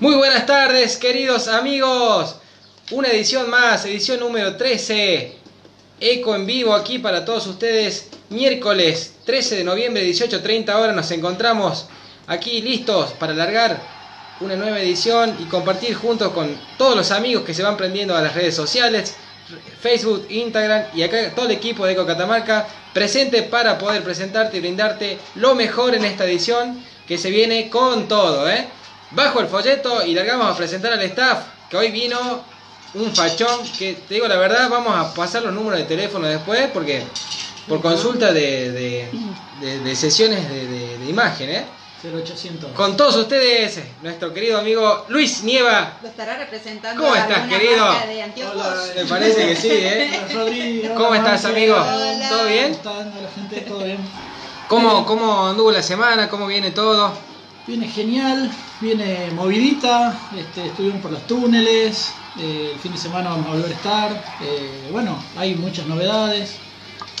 Muy buenas tardes, queridos amigos. Una edición más, edición número 13. Eco en vivo aquí para todos ustedes. Miércoles 13 de noviembre, 18.30 horas, nos encontramos aquí listos para largar una nueva edición y compartir juntos con todos los amigos que se van prendiendo a las redes sociales, Facebook, Instagram y acá todo el equipo de Eco Catamarca presente para poder presentarte y brindarte lo mejor en esta edición que se viene con todo, ¿eh? Bajo el folleto y largamos a presentar al staff que hoy vino un fachón que te digo la verdad vamos a pasar los números de teléfono después porque por consulta de, de, de- de sesiones de, de- de imagen, ¿eh? 0800. Con todos ustedes, nuestro querido amigo Luis Nieva. Lo estará representando ¿Cómo estás, querido? de. Hola. Me parece que sí, ¿eh? Hola, Rodri, hola, ¿Cómo estás, amigo? ¿Todo bien? ¿Cómo, ¿Cómo anduvo la semana? ¿Cómo viene todo? Viene genial, viene movidita, este, estuvimos por los túneles, eh, el fin de semana vamos a volver a estar, eh, bueno, hay muchas novedades.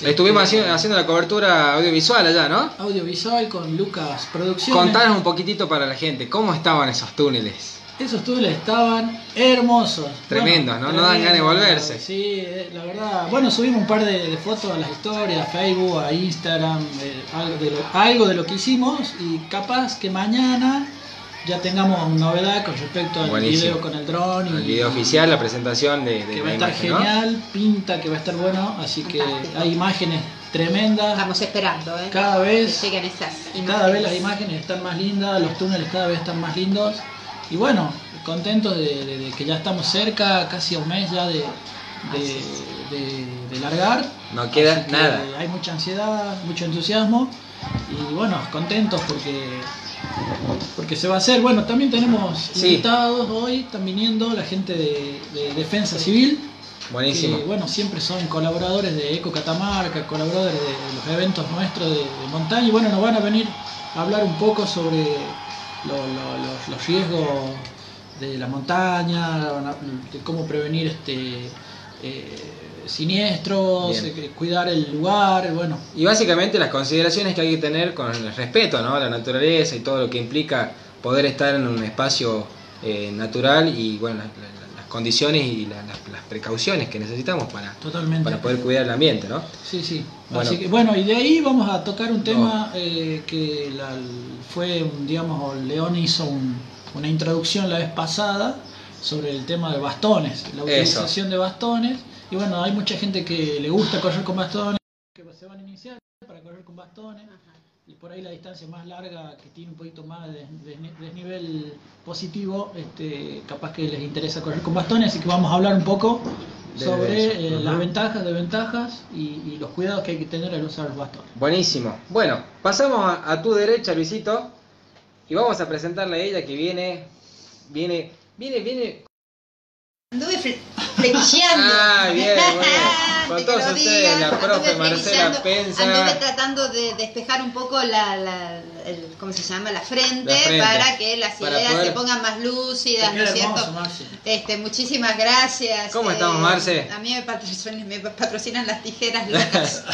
Estuvimos Este, haciendo, haciendo la cobertura audiovisual allá, ¿no? Audiovisual con Lucas Producciones. Contanos un poquitito para la gente, ¿cómo estaban esos túneles? Esos túneles estaban hermosos. Tremendos, ¿no? No dan ganas de volverse. Sí, eh, la verdad. Bueno, subimos un par de, de fotos a las historias, a Facebook, a Instagram, eh, algo, de lo, algo de lo que hicimos y capaz que mañana ya tengamos novedad con respecto al Buenísimo. video con el dron y El video oficial, la presentación de, de que va a estar imagen, ¿no? genial, pinta que va a estar bueno, así que Fantástico. hay imágenes tremendas. Estamos esperando, ¿eh? Cada vez- que lleguen esas imágenes. Cada vez las imágenes están más lindas, los túneles cada vez están más lindos. Y bueno, contentos de, de- de que ya estamos cerca, casi a un mes ya de, de, largar. No queda que nada. Hay mucha ansiedad, mucho entusiasmo. Y bueno, contentos porque porque se va a hacer. Bueno, también tenemos Sí. invitados hoy, están viniendo la gente de, de Defensa Civil. Buenísimo. Que, bueno, siempre son colaboradores de Eco Catamarca, colaboradores de los eventos nuestros de, de montaña. Y bueno, nos van a venir a hablar un poco sobre lo- lo- los, los riesgos de la montaña, de cómo prevenir este eh, siniestros, Bien. eh, cuidar el lugar, bueno. Y básicamente las consideraciones que hay que tener con el respeto ¿no? la naturaleza y todo lo que implica poder estar en un espacio eh, natural y bueno, la- la- las condiciones y la- las, las precauciones que necesitamos para, Totalmente. para poder cuidar el ambiente, ¿no? Sí, sí. Bueno. Así que, bueno, y de ahí vamos a tocar un tema eh, que la- fue, digamos, León hizo un- una introducción la vez pasada sobre el tema de bastones, la utilización de bastones. Y bueno, hay mucha gente que le gusta correr con bastones, que se van a iniciar para correr con bastones. Y por ahí la distancia más larga, que tiene un poquito más de desni- desnivel positivo, este, capaz que les interesa correr con bastones. Así que vamos a hablar un poco sobre eh, las ventajas, desventajas y, y los cuidados que hay que tener al usar los bastones. Buenísimo. Bueno, pasamos a, a tu derecha, Luisito, y vamos a presentarle a ella que viene, viene, viene, viene. Anduve fle- flequilleando. Ah, bien. Con Te todos que lo ustedes, diga, la profe anduve Marcela Penza. Anduve tratando de despejar un poco la, la- el, ¿cómo se llama? La frente, La frente. para que las Para ideas poder- se pongan más lúcidas, ¿no es cierto? Marce. Este, muchísimas gracias. ¿Cómo estamos, Marce? A mí me patrocinan, me patrocinan las tijeras locas.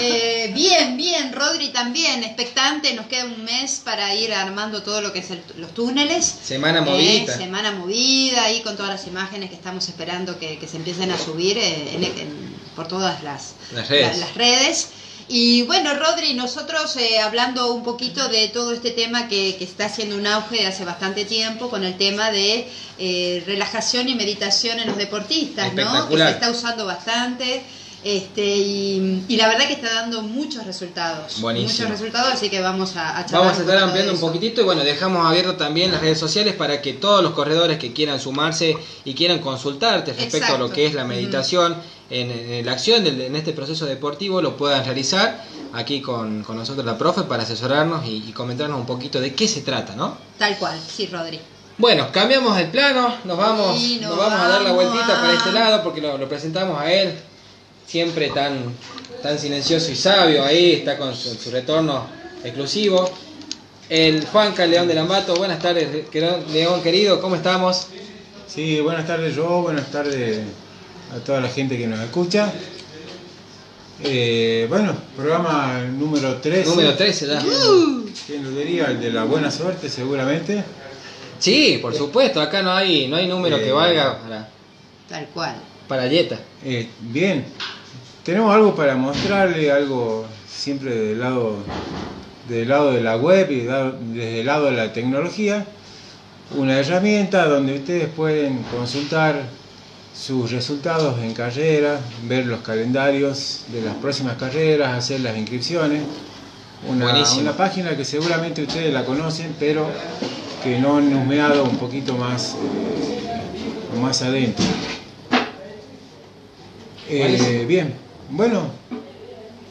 Eh, bien, bien, Rodri también, expectante. Nos queda un mes para ir armando todo lo que es el- los túneles. Semana Eh, movida. semana movida, ahí con todas las imágenes que estamos esperando que, que se empiecen a subir eh, en- en- por todas las, Las redes. la- las redes. Y bueno, Rodri, nosotros eh, hablando un poquito de todo este tema que, que está haciendo un auge de hace bastante tiempo con el tema de eh, relajación y meditación en los deportistas, ¿no? Que se está usando bastante. Este, y, y la verdad que está dando muchos resultados. Buenísimo. Muchos resultados, así que vamos a, a charlar Vamos a estar ampliando un poquitito y bueno, dejamos abierto también las redes sociales para que todos los corredores que quieran sumarse y quieran consultarte respecto a lo que es la meditación en, en la acción, del- en este proceso deportivo, lo puedan realizar aquí con, con nosotros la profe para asesorarnos y, y comentarnos un poquito de qué se trata, ¿no? Tal cual, sí, Rodri. Bueno, cambiamos el plano, nos vamos, Sí, nos nos vamos a dar la vueltita a- para este lado porque lo, lo presentamos a él, siempre tan, tan silencioso y sabio, ahí está con su, su retorno exclusivo. El Juanca León de Lambato, buenas tardes León querido, ¿cómo estamos? Sí, buenas tardes yo, buenas tardes a toda la gente que nos escucha. Eh, bueno, programa número 13. Número 13 ya. ¿Quién lo diría? El de la buena suerte seguramente. Sí, por supuesto, acá no hay, no hay número que valga para... Tal cual. Para Yeta. bien, tenemos algo para mostrarle, algo siempre del lado, del lado de la web y desde el lado de la tecnología. Una herramienta donde ustedes pueden consultar sus resultados en carrera, ver los calendarios de las próximas carreras, hacer las inscripciones. Una, una, página que seguramente ustedes la conocen, pero que no han humeado un poquito más, eh, más adentro. Eh, bien, bueno.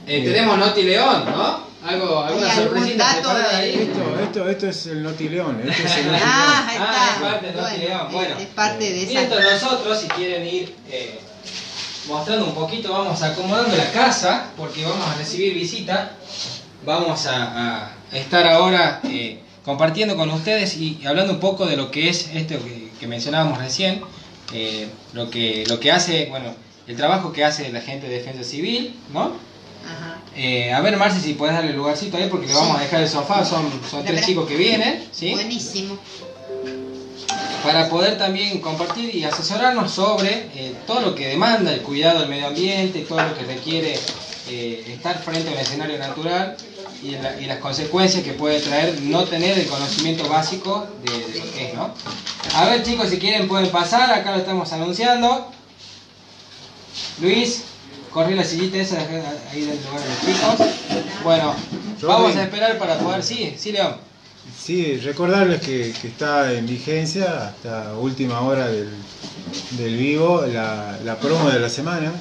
Eh, tenemos Noti León, ¿no? Algo, alguna sorpresita Esto, esto, esto es el Noti León. Esto es el ah, está. ah, es parte de Noti León. Bueno, es parte de esa. Mientras nosotros, si quieren ir eh, mostrando un poquito, vamos acomodando la casa, porque vamos a recibir visita. Vamos a, a estar ahora eh, compartiendo con ustedes y hablando un poco de lo que es esto que, que mencionábamos recién, eh, lo, que, lo que hace, bueno, el trabajo que hace la gente de defensa civil, ¿no? Eh, a ver, Marci, si puedes darle lugarcito ahí porque le vamos a dejar el sofá. Son, son tres chicos que vienen, ¿sí? Buenísimo. Para poder también compartir y asesorarnos sobre eh, todo lo que demanda el cuidado del medio ambiente, todo lo que requiere eh, estar frente a un escenario natural y, las consecuencias que puede traer no tener el conocimiento básico de, de lo que es, ¿no? A ver, chicos, si quieren pueden pasar. Acá lo estamos anunciando. Luis, corrí la sillita esa ahí del lugar de los chicos. Bueno, vamos a esperar para poder. Sí, sí, León. Sí, recordarles que, está en vigencia hasta última hora del, vivo la, promo de la semana.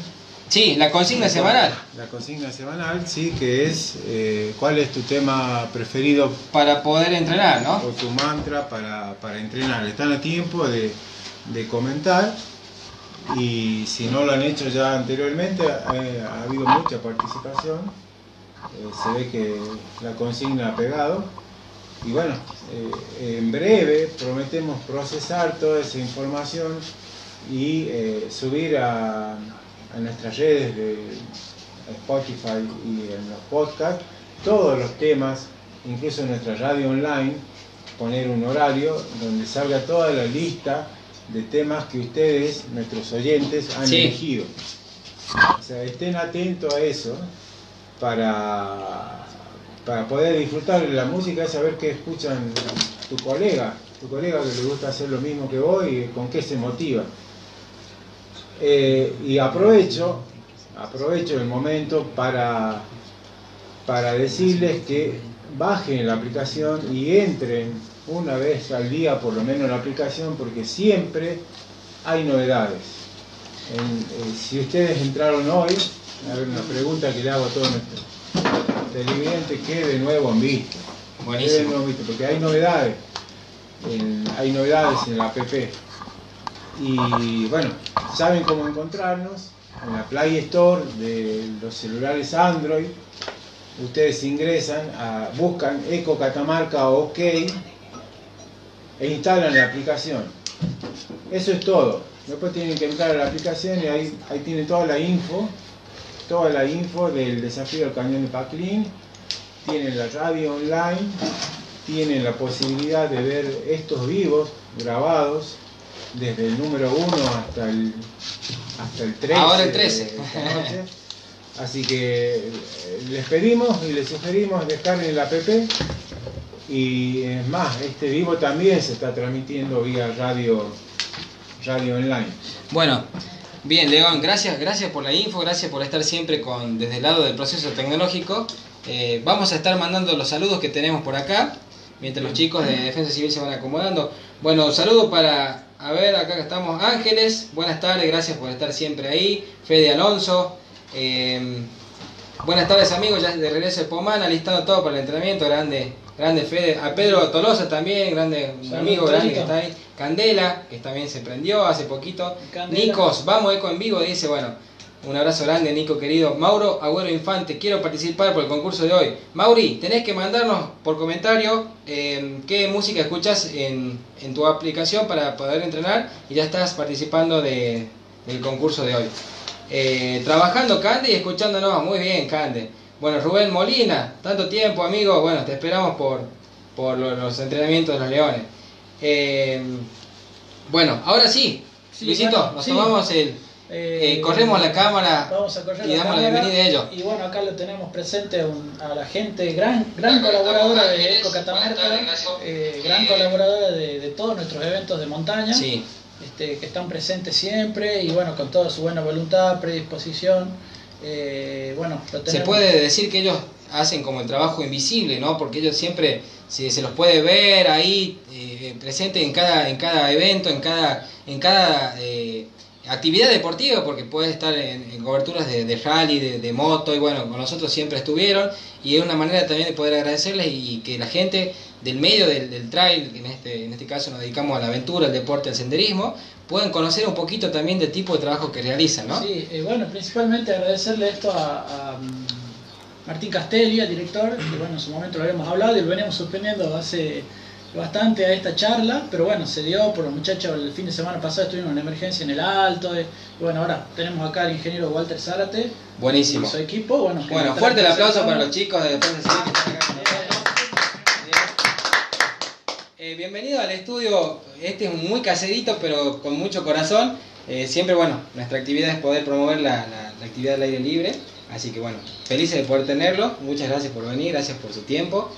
Sí, la consigna semanal. La consigna semanal, sí, que es eh, cuál es tu tema preferido. Para poder entrenar, ¿no? O tu mantra para, para entrenar. Están a tiempo de, de comentar y si no lo han hecho ya anteriormente, ha, habido mucha participación, eh, se ve que la consigna ha pegado. Y bueno, eh, en breve prometemos procesar toda esa información y eh, subir a, nuestras redes de Spotify y en los podcasts todos los temas, incluso en nuestra radio online, poner un horario donde salga toda la lista de temas que ustedes, nuestros oyentes, han elegido. O sea, estén atentos a eso para, para poder disfrutar de la música y saber qué escuchan tu colega, tu colega que le gusta hacer lo mismo que vos y con qué se motiva. Eh, y aprovecho, aprovecho el momento para, para decirles que bajen la aplicación y entren una vez al día por lo menos la aplicación porque siempre hay novedades. Eh, si ustedes entraron hoy, a ver una pregunta que le hago a todos nuestros televidentes, ¿qué de nuevo han visto? Buenísimo. Porque hay novedades, hay novedades en la app. Y bueno, saben cómo encontrarnos en la Play Store de los celulares Android. Ustedes ingresan, buscan Eco Catamarca OK e instalan la aplicación. Eso es todo. Después tienen que entrar a la aplicación y ahí, ahí tienen toda la info, toda la info del desafío del cañón de Paclin, tienen la radio online, tienen la posibilidad de ver estos vivos grabados desde el número 1 hasta el, hasta el 13. Ahora el 13. Así que eh, les pedimos y les sugerimos descarguen la app y es más, este vivo también se está transmitiendo vía radio, radio online. Bueno, bien, León, gracias, gracias por la info, gracias por estar siempre con, desde el lado del proceso tecnológico. Eh, vamos a estar mandando los saludos que tenemos por acá, mientras los chicos de Defensa Civil se van acomodando. Bueno, saludo para, a ver, acá estamos, Ángeles, buenas tardes, gracias por estar siempre ahí. Fede Alonso. Eh, buenas tardes amigos, ya de regreso de Pomán, alistando todo para el entrenamiento, grande grande Fede, a Pedro Tolosa también, grande amigo grande que está ahí, Candela, que también se prendió hace poquito, Nicos, vamos Eco en vivo, dice, bueno, un abrazo grande Nico querido, Mauro Agüero Infante, quiero participar por el concurso de hoy, Mauri, tenés que mandarnos por comentario em, qué música escuchas en, en, tu aplicación para poder entrenar y ya estás participando de, del concurso de hoy. Eh, trabajando Cande y escuchándonos, muy bien Cande. Bueno, Rubén Molina, tanto tiempo, amigo. Bueno, te esperamos por, por los entrenamientos de los Leones. Eh, bueno, ahora sí, Luisito, nos tomamos el... Eh, eh, corremos la cámara y damos la, bienvenida a ellos. Y bueno, acá lo tenemos presente a la gente, gran, gran colaboradora de Eco Catamarca, gran colaboradora de, todos nuestros eventos de montaña, este, que están presentes siempre y bueno, con toda su buena voluntad, predisposición. Bueno, Se puede decir que ellos hacen como el trabajo invisible, ¿no? Porque ellos siempre se, se los puede ver ahí eh, presente en cada, en cada evento, en cada, en cada eh, actividad deportiva, porque puede estar en, coberturas de, rally, de, moto, y bueno, con nosotros siempre estuvieron, y es una manera también de poder agradecerles y que la gente del medio del, trail, en este, en este caso nos dedicamos a la aventura, al deporte, al senderismo, puedan conocer un poquito también del tipo de trabajo que realizan, ¿no? Sí, eh, bueno, principalmente agradecerle esto a Martín Castelli, el director, que bueno, en su momento lo habíamos hablado y lo veníamos sorprendiendo hace bastante a esta charla, pero bueno, se dio por los muchachos el fin de semana pasado, estuvimos en emergencia en el Alto, y bueno, ahora tenemos acá al ingeniero Walter Zárate. Buenísimo. Y su equipo, bueno. Bueno, fuerte el aplauso para los chicos de Defensa eh, bienvenido al estudio, este es muy caserito pero con mucho corazón. Eh, siempre, bueno, nuestra actividad es poder promover la, la actividad del aire libre. Así que bueno, felices de poder tenerlo. Muchas gracias por venir, gracias por su tiempo.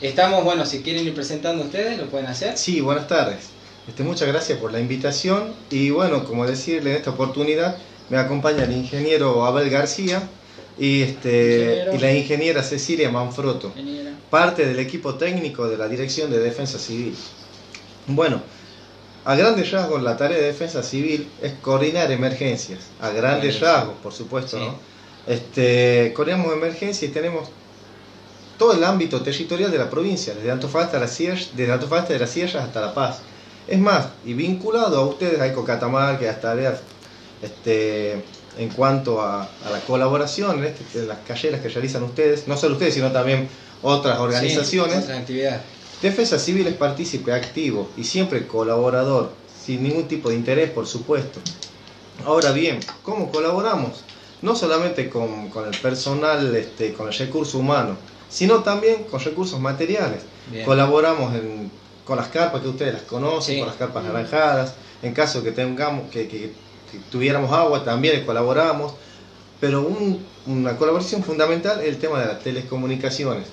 Estamos, bueno, si quieren ir presentando ustedes, lo pueden hacer. Sí, buenas tardes. Este, muchas gracias por la invitación y bueno, como decirle en esta oportunidad, me acompaña el ingeniero Abel García y, este, y la ingeniera Cecilia Manfrotto, parte del equipo técnico de la Dirección de Defensa Civil. Bueno, a grandes rasgos la tarea de defensa civil es coordinar emergencias, a grandes rasgos, por supuesto, ¿no? Este, coordinamos emergencia y tenemos todo el ámbito territorial de la provincia, desde Antofagasta, de, la Sierra, desde Antofagasta de las Sierras hasta La Paz. Es más, y vinculado a ustedes, a Ecocatamarca, a las tareas este, en cuanto a, la colaboración en, este, las calleras que realizan ustedes, no solo ustedes, sino también otras organizaciones. Defensa Civil es partícipe activo y siempre colaborador, sin ningún tipo de interés, por supuesto. Ahora bien, ¿cómo colaboramos? no solamente con, el personal, este, con el recurso humano, sino también con recursos materiales. Colaboramos con las carpas que ustedes las conocen, con las carpas naranjadas, en caso que tengamos que, tuviéramos agua también colaboramos, pero una colaboración fundamental es el tema de las telecomunicaciones.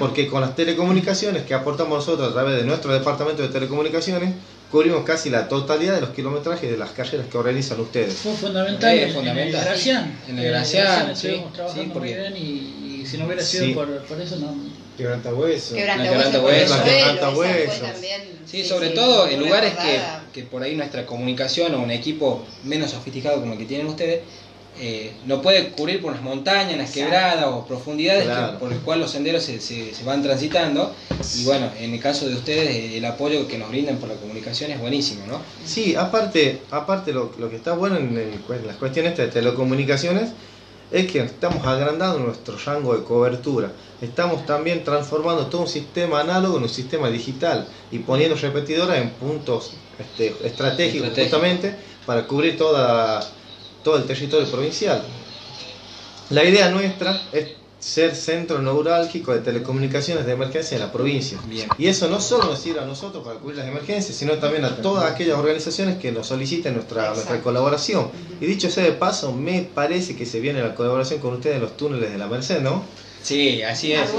Porque con las telecomunicaciones que aportamos nosotros a través de nuestro departamento de telecomunicaciones, cubrimos casi la totalidad de los kilometrajes de las carreras que organizan ustedes. Fue fundamental, en, fundamental. en el Gracián. En el Gracián, sí, sí, muy bien y, y, si no hubiera sido por, por, eso no... Quebrantahueso. Quebrantahueso. Quebrantahueso. Sí, sobre todo en lugares que, que por ahí nuestra comunicación o un equipo menos sofisticado como el que tienen ustedes eh, no puede cubrir por las montañas, las quebradas o profundidades por el cual los senderos se, se, van transitando. Y bueno, en el caso de ustedes, eh, el apoyo que nos brindan por la comunicación es buenísimo, ¿no? Sí, aparte, aparte lo, que está bueno en, las cuestiones de telecomunicaciones es que estamos agrandando nuestro rango de cobertura. Estamos también transformando todo un sistema análogo en un sistema digital y poniendo repetidoras en puntos este, estratégicos justamente para cubrir toda todo el territorio provincial. La idea nuestra es ser centro neurálgico de telecomunicaciones de emergencia en la provincia. Y eso no solo nos sirve a nosotros para cubrir las emergencias, sino también a todas aquellas organizaciones que nos soliciten nuestra, nuestra colaboración. Y dicho sea de paso, me parece que se viene la colaboración con ustedes en los túneles de la Merced, ¿no? Sí, así es.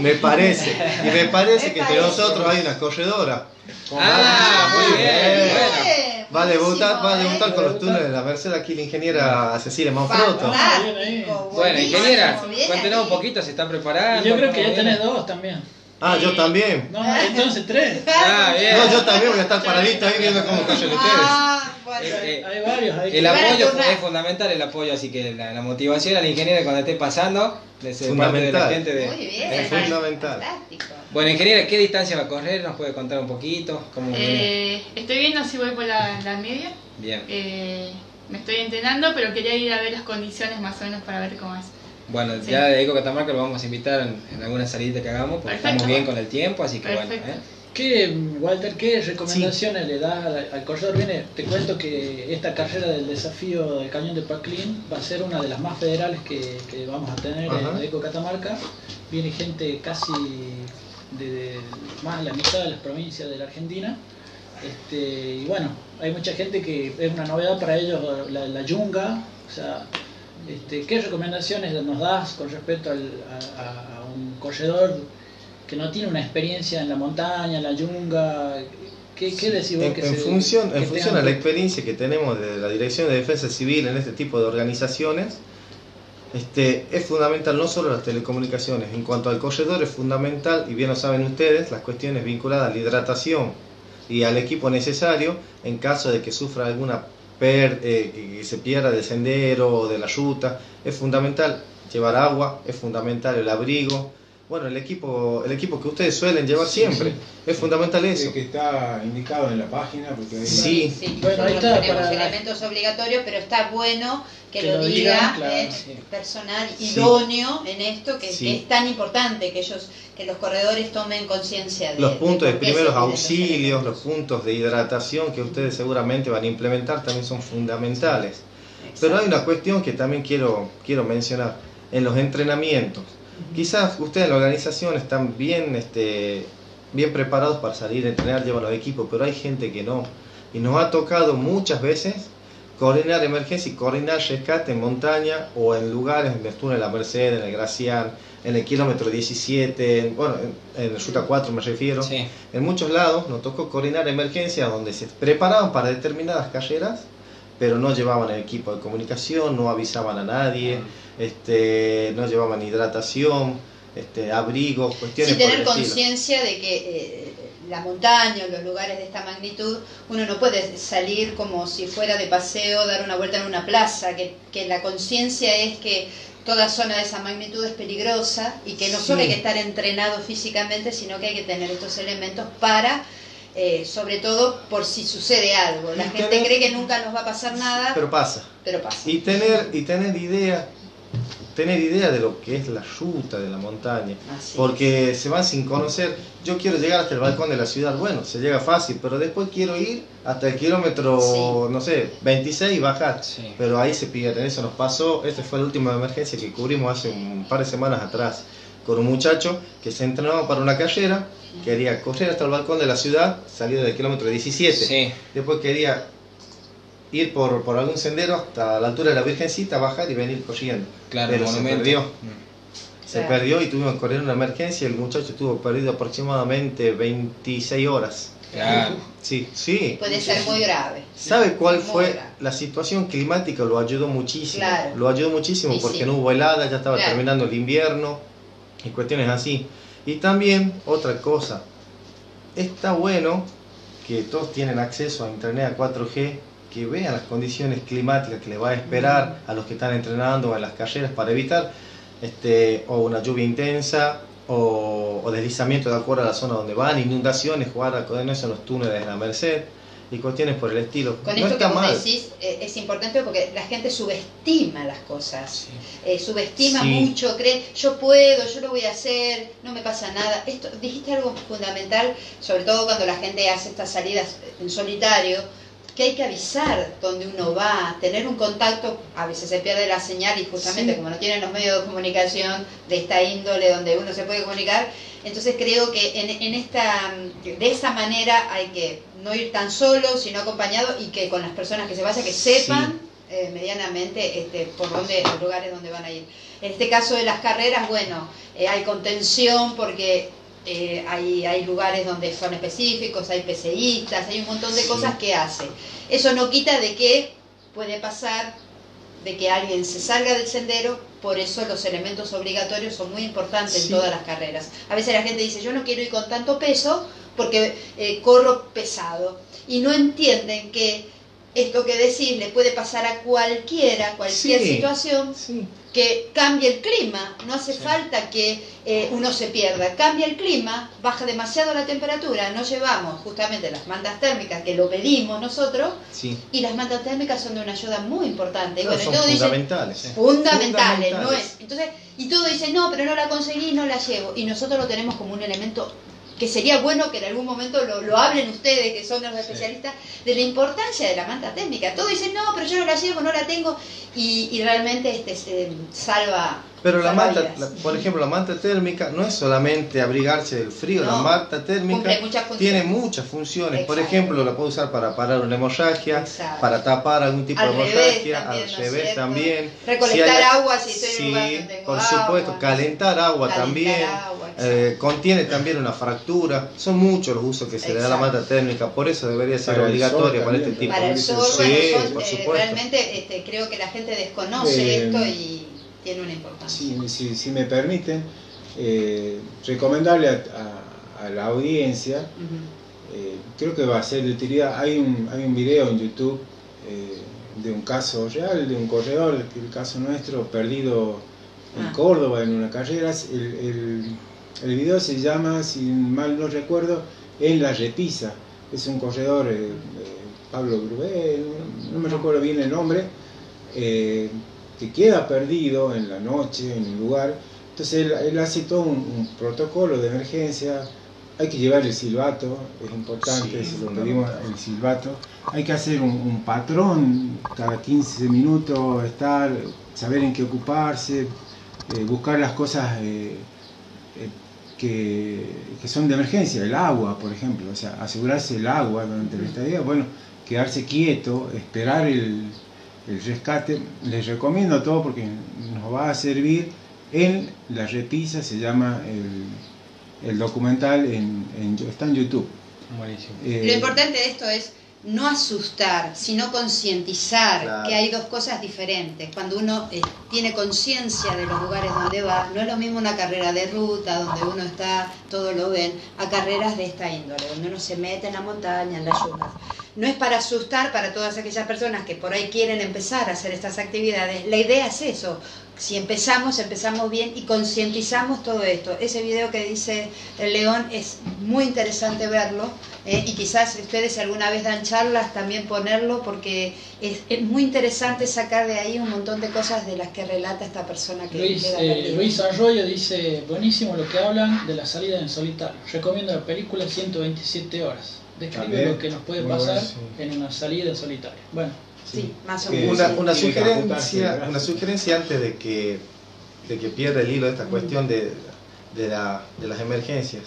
Me parece. Y me parece que entre nosotros hay una corredora. Ah, muy bien. Va a debutar, va a debutar con los túneles de la Merced aquí la ingeniera Cecilia Manfrotto. Bueno, ingeniera, cuéntenos un poquito, se está preparando. Yo creo que ya tenés dos también. Ah, yo también. No, entonces tres. Ah, bien. No, yo también voy a estar paradito ahí viendo cómo cayen ustedes. Ah, eh, eh, hay varios. Hay el apoyo es fundamental, el apoyo, así que la, motivación a la ingeniera cuando esté pasando, de ser parte de la gente de... Muy bien, es fundamental. Bueno, ingeniera, ¿qué distancia va a correr? ¿Nos puede contar un poquito? ¿Cómo eh, estoy viendo si voy por la, la media. Bien. Eh, me estoy entrenando, pero quería ir a ver las condiciones más o menos para ver cómo es. Bueno, ya de Eco Catamarca lo vamos a invitar en, alguna salida que hagamos, porque estamos bien con el tiempo, así que bueno. ¿Qué, Walter, qué recomendaciones le das al, corredor? Viene, te cuento que esta carrera del desafío del cañón de Paclín va a ser una de las más federales que, vamos a tener en Eco Catamarca. Viene gente casi de, más de la mitad de las provincias de la Argentina. Este, y bueno, hay mucha gente que es una novedad para ellos la, yunga. O sea, este, ¿qué recomendaciones nos das con respecto a, un corredor que no tiene una experiencia en la montaña, en la yunga? ¿Qué, decís en, que en función, en función a la experiencia que tenemos de la Dirección de Defensa Civil en este tipo de organizaciones, este, es fundamental no solo las telecomunicaciones, en cuanto al corredor es fundamental, y bien lo saben ustedes, las cuestiones vinculadas a la hidratación y al equipo necesario en caso de que sufra alguna per, eh, que se pierda del sendero o de la ruta. Es fundamental llevar agua, es fundamental el abrigo, bueno, el equipo, el equipo que ustedes suelen llevar siempre. Es fundamental eso. que está indicado en la página. Porque sí, sí. Bueno, ahí está. Tenemos elementos obligatorios, pero está bueno que, lo, diga el personal idóneo en esto, que, es tan importante que ellos, que los corredores tomen conciencia de los puntos de, primeros auxilios, los puntos de hidratación que ustedes seguramente van a implementar también son fundamentales. Pero hay una cuestión que también quiero, quiero mencionar en los entrenamientos Quizás ustedes en la organización están bien, este, bien preparados para salir a entrenar, llevan los equipos, pero hay gente que no. Y nos ha tocado muchas veces coordinar emergencia y coordinar rescate en montaña o en lugares, en el túnel La Merced, en el Gracián, en el kilómetro 17, bueno, en, el Ruta 4 me refiero. En muchos lados nos tocó coordinar emergencia donde se preparaban para determinadas carreras pero no llevaban el equipo de comunicación, no avisaban a nadie, este, no llevaban hidratación, este, abrigo, cuestiones. Sí, tener conciencia de que eh, la montaña o los lugares de esta magnitud, uno no puede salir como si fuera de paseo, dar una vuelta en una plaza, que, que la conciencia es que toda zona de esa magnitud es peligrosa y que no solo hay que estar entrenado físicamente, sino que hay que tener estos elementos para eh, sobre todo por si sucede algo. La gente cree que nunca nos va a pasar nada. Pero pasa. Pero pasa. Y tener, y tener idea, tener idea de lo que es la ruta de la montaña. porque se van sin conocer. Yo quiero llegar hasta el balcón de la ciudad. Bueno, se llega fácil, pero después quiero ir hasta el kilómetro, no sé, 26 y bajar. Pero ahí se pierde. Eso nos pasó. Esta fue la última emergencia que cubrimos hace un par de semanas atrás con un muchacho que se entrenaba para una carrera, quería correr hasta el balcón de la ciudad, salir del kilómetro 17. Después quería ir por, por, algún sendero hasta la altura de la Virgencita, bajar y venir corriendo. Claro, Pero se perdió. Mm. Se perdió y tuvimos que correr una emergencia. El muchacho estuvo perdido aproximadamente 26 horas. Claro. Sí, sí. Puede ser muy grave. ¿Sabe cuál fue la situación climática? Lo ayudó muchísimo. Lo ayudó muchísimo porque no hubo helada, ya estaba terminando el invierno y cuestiones así. Y también otra cosa, está bueno que todos tienen acceso a internet a 4G, que vean las condiciones climáticas que le va a esperar a los que están entrenando en las carreras para evitar este, o una lluvia intensa o, o, deslizamiento de acuerdo a la zona donde van, inundaciones, jugar con eso en los túneles de la Merced y cuestiones por el estilo. Con esto que vos decís eh, es importante porque la gente subestima las cosas, eh, subestima mucho, cree yo puedo, yo lo voy a hacer, no me pasa nada. Esto dijiste algo fundamental, sobre todo cuando la gente hace estas salidas en solitario, que hay que avisar dónde uno va, tener un contacto, a veces se pierde la señal y justamente como no tienen los medios de comunicación de esta índole donde uno se puede comunicar, entonces creo que en, esta, de esa manera hay que no ir tan solo, sino acompañado y que con las personas que se vayan, que sepan eh, medianamente este, por dónde, los lugares donde van a ir. En este caso de las carreras, bueno, eh, hay contención porque eh, hay, hay lugares donde son específicos, hay PCIistas, hay un montón de cosas que hace. Eso no quita de que puede pasar de que alguien se salga del sendero, por eso los elementos obligatorios son muy importantes en todas las carreras. A veces la gente dice, yo no quiero ir con tanto peso porque eh, corro pesado. Y no entienden que esto que decís le puede pasar a cualquiera, cualquier situación, que cambie el clima. No hace falta que eh, uno se pierda. Cambia el clima, baja demasiado la temperatura. No llevamos justamente las mantas térmicas que lo pedimos nosotros. Y las mantas térmicas son de una ayuda muy importante. son fundamentales. fundamentales. No es. Entonces, y todo dice, no, pero no la conseguí, no la llevo. Y nosotros lo tenemos como un elemento que sería bueno que en algún momento lo, hablen ustedes, que son los especialistas, de la importancia de la manta técnica. Todos dicen, no, pero yo no la llevo, no la tengo, y, realmente este, se salva Pero la manta, por ejemplo, la manta térmica no es solamente abrigarse del frío, la manta térmica tiene muchas funciones. Por ejemplo, la puedo usar para parar una hemorragia, para tapar algún tipo de hemorragia, al revés también. Recolectar agua si estoy sí, por supuesto, calentar agua también. Eh, contiene también una fractura. Son muchos los usos que se le da a la manta térmica, por eso debería ser obligatoria para este tipo de Para el sol, sí, por eh, realmente este, creo que la gente desconoce esto y tiene una importancia. Si, me permiten, eh, recomendarle a, la audiencia, eh, creo que va a ser de utilidad, hay un, hay un video en YouTube eh, de un caso real, de un corredor, el caso nuestro, perdido en ah. Córdoba en una carrera, el, el, video se llama, si mal no recuerdo, En la repisa, es un corredor, Pablo Grubé, no, me recuerdo bien el nombre, que queda perdido en la noche, en un lugar. Entonces él, hace todo un, protocolo de emergencia, hay que llevar el silbato, es importante, es lo pedimos el silbato. Hay que hacer un, patrón cada 15 minutos, estar, saber en qué ocuparse, eh, buscar las cosas eh, eh, que, que, son de emergencia, el agua, por ejemplo, o sea, asegurarse el agua durante la estadía, bueno, quedarse quieto, esperar el, el rescate, les recomiendo todo porque nos va a servir en la repisa, se llama el, documental, en, está en YouTube. Eh, Lo importante de esto es no asustar, sino concientizar que hay dos cosas diferentes. Cuando uno eh, tiene conciencia de los lugares donde va, no es lo mismo una carrera de ruta, donde uno está, todo lo ven, a carreras de esta índole, donde uno se mete en la montaña, en las yungas no es para asustar para todas aquellas personas que por ahí quieren empezar a hacer estas actividades. La idea es eso. Si empezamos, empezamos bien y concientizamos todo esto. Ese video que dice el León es muy interesante verlo eh, y quizás ustedes si alguna vez dan charlas también ponerlo porque es, muy interesante sacar de ahí un montón de cosas de las que relata esta persona que Luis, eh, Luis Arroyo dice, buenísimo lo que hablan de la salida en solitario. Recomiendo la película 127 horas describe lo que nos puede pasar en una salida en solitario. Bueno, sí, más o menos. Una, una, sugerencia, una sugerencia antes de que, de que pierda el hilo de esta cuestión de, de, la, de las emergencias.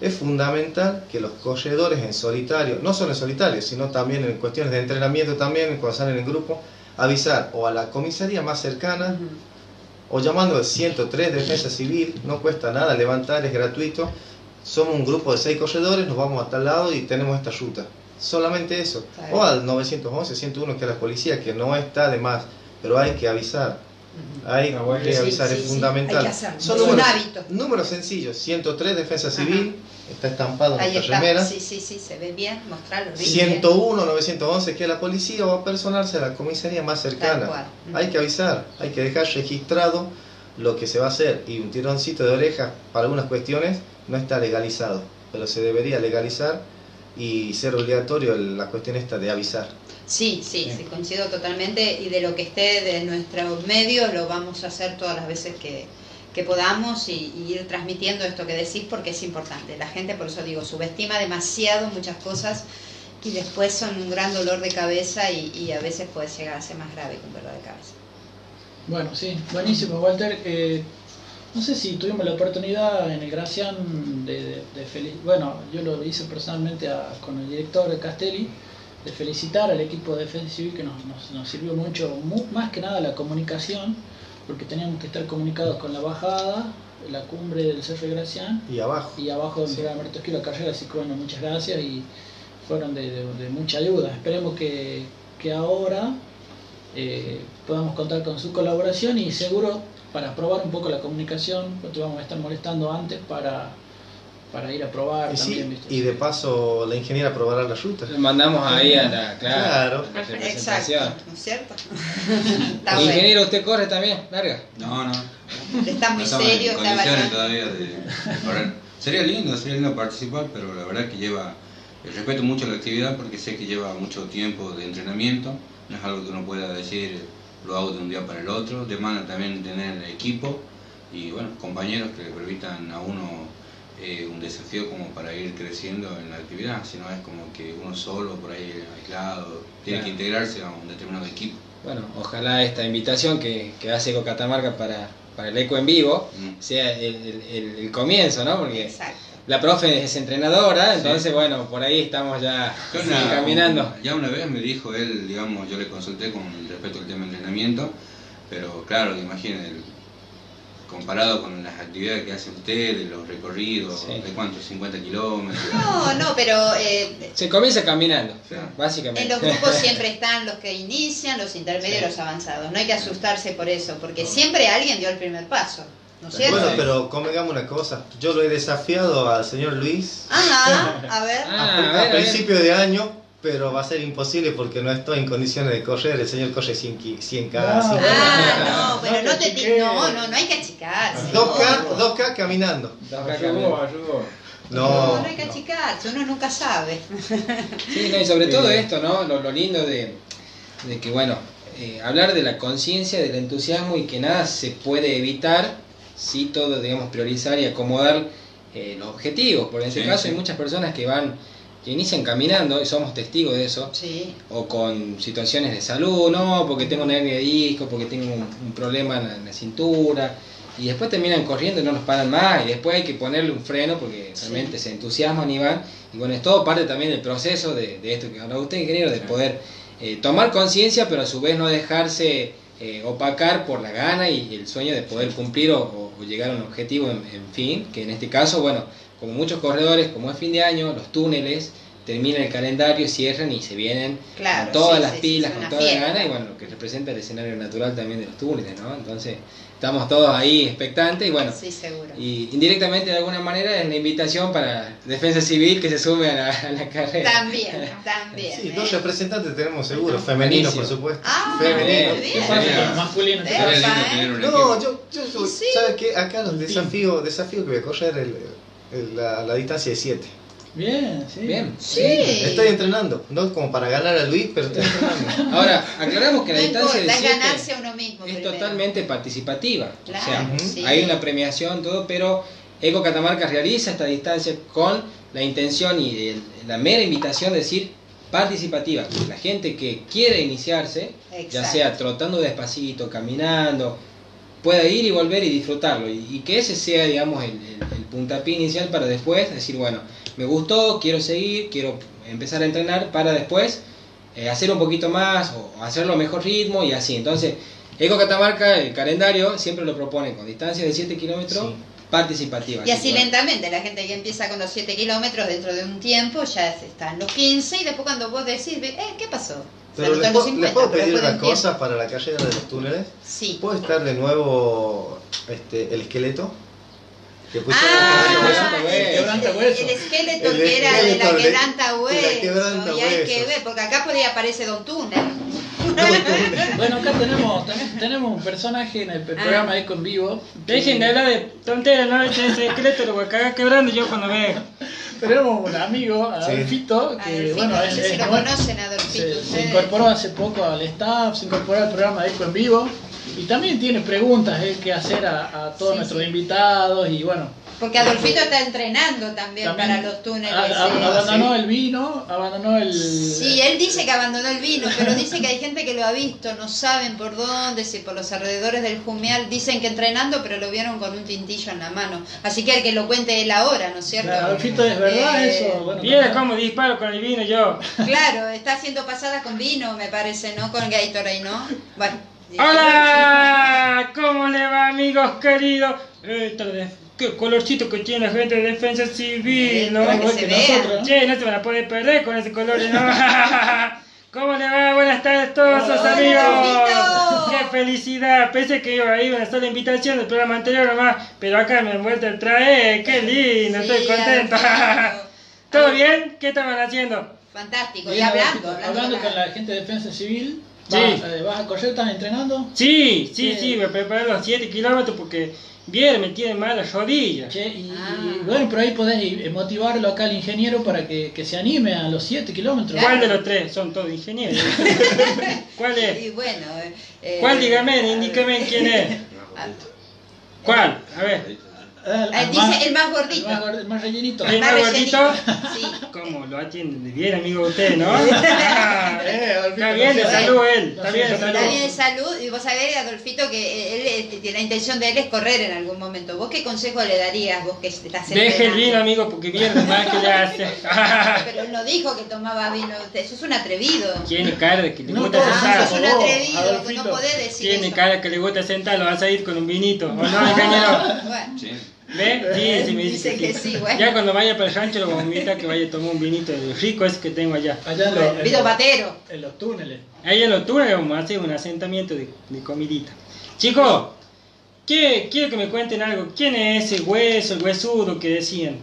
Es fundamental que los corredores en solitario, no solo en solitario, sino también en cuestiones de entrenamiento también, cuando salen en grupo, avisar o a la comisaría más cercana o llamando al 103 Defensa Civil, no cuesta nada levantar, es gratuito, somos un grupo de seis corredores, nos vamos a tal lado y tenemos esta ruta. Solamente eso. O al 911, 101, que es la policía, que no está de más, pero hay que avisar. Hay que avisar, es fundamental. Son números, números sencillos. 103, Defensa Civil, está estampado en nuestra remera. Sí, sí, sí, se ve bien, mostrarlo. 101, 911, que es la policía, va a personarse a la comisaría más cercana. Hay que avisar, hay que dejar registrado lo que se va a hacer y un tironcito de oreja para algunas cuestiones no está legalizado, pero se debería legalizar y ser obligatorio la cuestión esta de avisar. Sí, sí, sí, coincido totalmente y de lo que esté de nuestros medios lo vamos a hacer todas las veces que, podamos y, ir transmitiendo esto que decís porque es importante. La gente, por eso digo, subestima demasiado muchas cosas y después son un gran dolor de cabeza y, a veces puede llegar a ser más grave que un dolor de cabeza. Bueno, sí, buenísimo, Walter. Eh, no sé si tuvimos la oportunidad en el Gracián de, de, bueno, yo lo hice personalmente con el director de Castelli, de felicitar al equipo de defensa civil que nos, nos, sirvió mucho, más que nada la comunicación, porque teníamos que estar comunicados con la bajada, la cumbre del Cerro de Gracián y abajo, y abajo en sí. la carrera, así que bueno, muchas gracias y fueron de, mucha ayuda. Esperemos que, que ahora eh, podamos contar con su colaboración y seguro para probar un poco la comunicación, te vamos a estar molestando antes para, para ir a probar y también. y de paso la ingeniera probará la ruta. Lo mandamos ahí a la, claro, Exacto, ¿no es cierto? Ingeniero, ¿usted corre también? ¿Larga? No, no. Está muy serio, está todavía de, Sería lindo, sería lindo participar, pero la verdad que lleva, respeto mucho la actividad porque sé que lleva mucho tiempo de entrenamiento, no es algo que uno pueda decir lo hago de un día para el otro, demanda también tener equipo y bueno, compañeros que le permitan a uno eh, un desafío como para ir creciendo en la actividad, si no es como que uno solo por ahí aislado, tiene que integrarse a un determinado equipo. Bueno, ojalá esta invitación que, que hace Catamarca para para el eco en vivo mm. sea el, comienzo, ¿no? Porque la profe es entrenadora, entonces bueno, por ahí estamos ya caminando. ya una vez me dijo él, digamos, yo le consulté con respecto al tema de entrenamiento, pero claro, imaginen, comparado con las actividades que hace usted, de los recorridos, ¿de cuántos? ¿50 kilómetros? No, no, pero... Eh, se comienza caminando, básicamente. En los grupos siempre están los que inician, los intermedios los avanzados. No hay que asustarse por eso, porque siempre alguien dio el primer paso. ¿No es cierto? Bueno, pero convengamos una cosa. Yo lo he desafiado al señor Luis. Ajá, a ver. a, a, principio de año pero va a ser imposible porque no estoy en condiciones de correr. El señor corre 100, 100 k Ah, no, pero no, te no, no, no hay que achicarse. 2K, 2K caminando. 2K ayudó, ayudó. No, no, hay que achicarse, uno nunca sabe. Sí, no, y sobre todo esto, ¿no? Lo, lo lindo de, de, que, bueno, eh, hablar de la conciencia, del entusiasmo y que nada se puede evitar si todo, digamos, priorizar y acomodar eh, los objetivos. Por en este caso hay muchas personas que van que inician caminando, y somos testigos de eso, o con situaciones de salud, no, porque tengo una hernia de disco, porque tengo un, problema en la, cintura, y después terminan corriendo y no los paran más, y después hay que ponerle un freno porque realmente se entusiasman y van, y bueno, es todo parte también del proceso de, esto que habla usted, ingeniero, de poder eh, tomar conciencia, pero a su vez no dejarse eh, opacar por la gana y, el sueño de poder cumplir o, llegar a un objetivo, en fin, que en este caso, bueno, como muchos corredores, como es fin de año, los túneles terminan el calendario, cierran y se vienen con todas las pilas, con toda la gana, y bueno, lo que representa el escenario natural también de los túneles, ¿no? Entonces, estamos todos ahí expectantes y bueno, y indirectamente de alguna manera es la invitación para Defensa Civil que se sume a la, carrera. También, también. Sí, dos ¿eh? representantes tenemos seguro, femeninos por supuesto. Ah, femenino. Masculino. No, yo, yo, ¿sabes qué? Acá los desafíos, desafío que voy a correr el la, la distancia de 7. Bien, sí. Bien. Sí. Estoy entrenando, no como para ganar a Luis, pero estoy entrenando. Ahora, aclaramos que la distancia de 7 es totalmente participativa. o sea, hay una premiación, todo, pero Eco Catamarca realiza esta distancia con la intención y la mera invitación de decir participativa. La gente que quiere iniciarse, ya sea trotando despacito, caminando, pueda ir y volver y disfrutarlo. Y, que ese sea, digamos, el, el, puntapié inicial para después decir, bueno, me gustó, quiero seguir, quiero empezar a entrenar para después eh, hacer un poquito más o hacerlo a mejor ritmo y así. Entonces, Eco Catamarca, el calendario siempre lo propone con distancia de 7 kilómetros. Participativa. Y así lentamente, la gente que empieza con los 7 kilómetros dentro de un tiempo ya está en los 15 y después cuando vos decís, eh, ¿qué pasó? Pero les, puedo, pedir una cosa para la calle de los túneles. Sí. ¿Puede estar de nuevo este, el esqueleto? Que ah, el, el, esqueleto que era de la quebranta hueso. Y hay que ver, porque acá podía aparecer Don Túnel. bueno, acá tenemos, tenemos un personaje en el ah. programa Eco en vivo. Dejen de hablar de tonteras, no ese esqueleto lo voy a cagar quebrando yo cuando me tenemos un amigo, Adolfito, que bueno, es, si lo conocen, Adolfito. Se, incorporó hace poco al staff, se incorporó al programa Eco en vivo y también tiene preguntas eh, que hacer a, todos nuestros invitados y bueno, porque Adolfito está entrenando también, para los túneles. abandonó el vino, abandonó el... Sí, él dice que abandonó el vino, pero dice que hay gente que lo ha visto, no saben por dónde, si por los alrededores del Jumial, dicen que entrenando, pero lo vieron con un tintillo en la mano. Así que el que lo cuente él ahora, ¿no es cierto? Adolfito, ¿es verdad eh, eso? Bueno, Mira cómo disparo con el vino yo. Claro, está haciendo pasadas con vino, me parece, ¿no? Con Gatorade, ¿no? Bueno. ¡Hola! ¿Cómo le va, amigos queridos? Eh, qué colorcito que tiene la gente de defensa civil, ¿no? Que se nosotros, Che, no se van a poder perder con ese color, ¿no? ¿Cómo le va? Buenas tardes a todos los amigos. ¡Qué felicidad! Pensé que iba a ir a hacer la invitación del programa anterior nomás, pero acá me han vuelto a traer. ¡Qué lindo! estoy contento. ¿Todo bien? ¿Qué estaban haciendo? Fantástico. y hablando, hablando, con la gente de defensa civil. Sí. Eh, ¿Vas, a correr? ¿Estás entrenando? Sí, sí, sí. Me preparé los 7 kilómetros porque Bien, me tiene mal las rodillas. y, ah. bueno, pero ahí podés eh, motivarlo acá al ingeniero para que, que se anime a los 7 kilómetros. ¿Cuál de los tres? Son todos ingenieros. ¿Cuál es? Y bueno, eh, ¿Cuál, dígame, indíqueme quién es? ¿Cuál? A ver. El, dice el más gordito. El más, rellenito. El más, gordito. Sí. ¿Cómo? Lo atiende bien, amigo, usted, ¿no? Ah, eh, está bien de salud él. Está bien de salud. Está bien de salud. Y vos sabés, Adolfito, que él, este, la intención de él es correr en algún momento. ¿Vos qué consejo le darías vos que estás Deje el vino, amigo, porque viene más que le hace. Pero él no dijo que tomaba vino. Eso es un atrevido. Tiene cara de que le gusta sentar. Eso es un atrevido, no podés decir Tiene cara que le gusta sentar, lo vas a ir con un vinito. ¿O no, ingeniero? Bueno. Sí. ¿Ve? Sí, sí, me dice, que, sí. bueno. Ya cuando vaya para el rancho lo vamos a invitar que vaya a tomar un vinito de rico ese que tengo allá. Allá en los, Vino batero. En los túneles. Ahí en los túneles vamos a hacer un asentamiento de, de comidita. Chicos, quiero que me cuenten algo. ¿Quién es ese hueso, el huesudo que decían?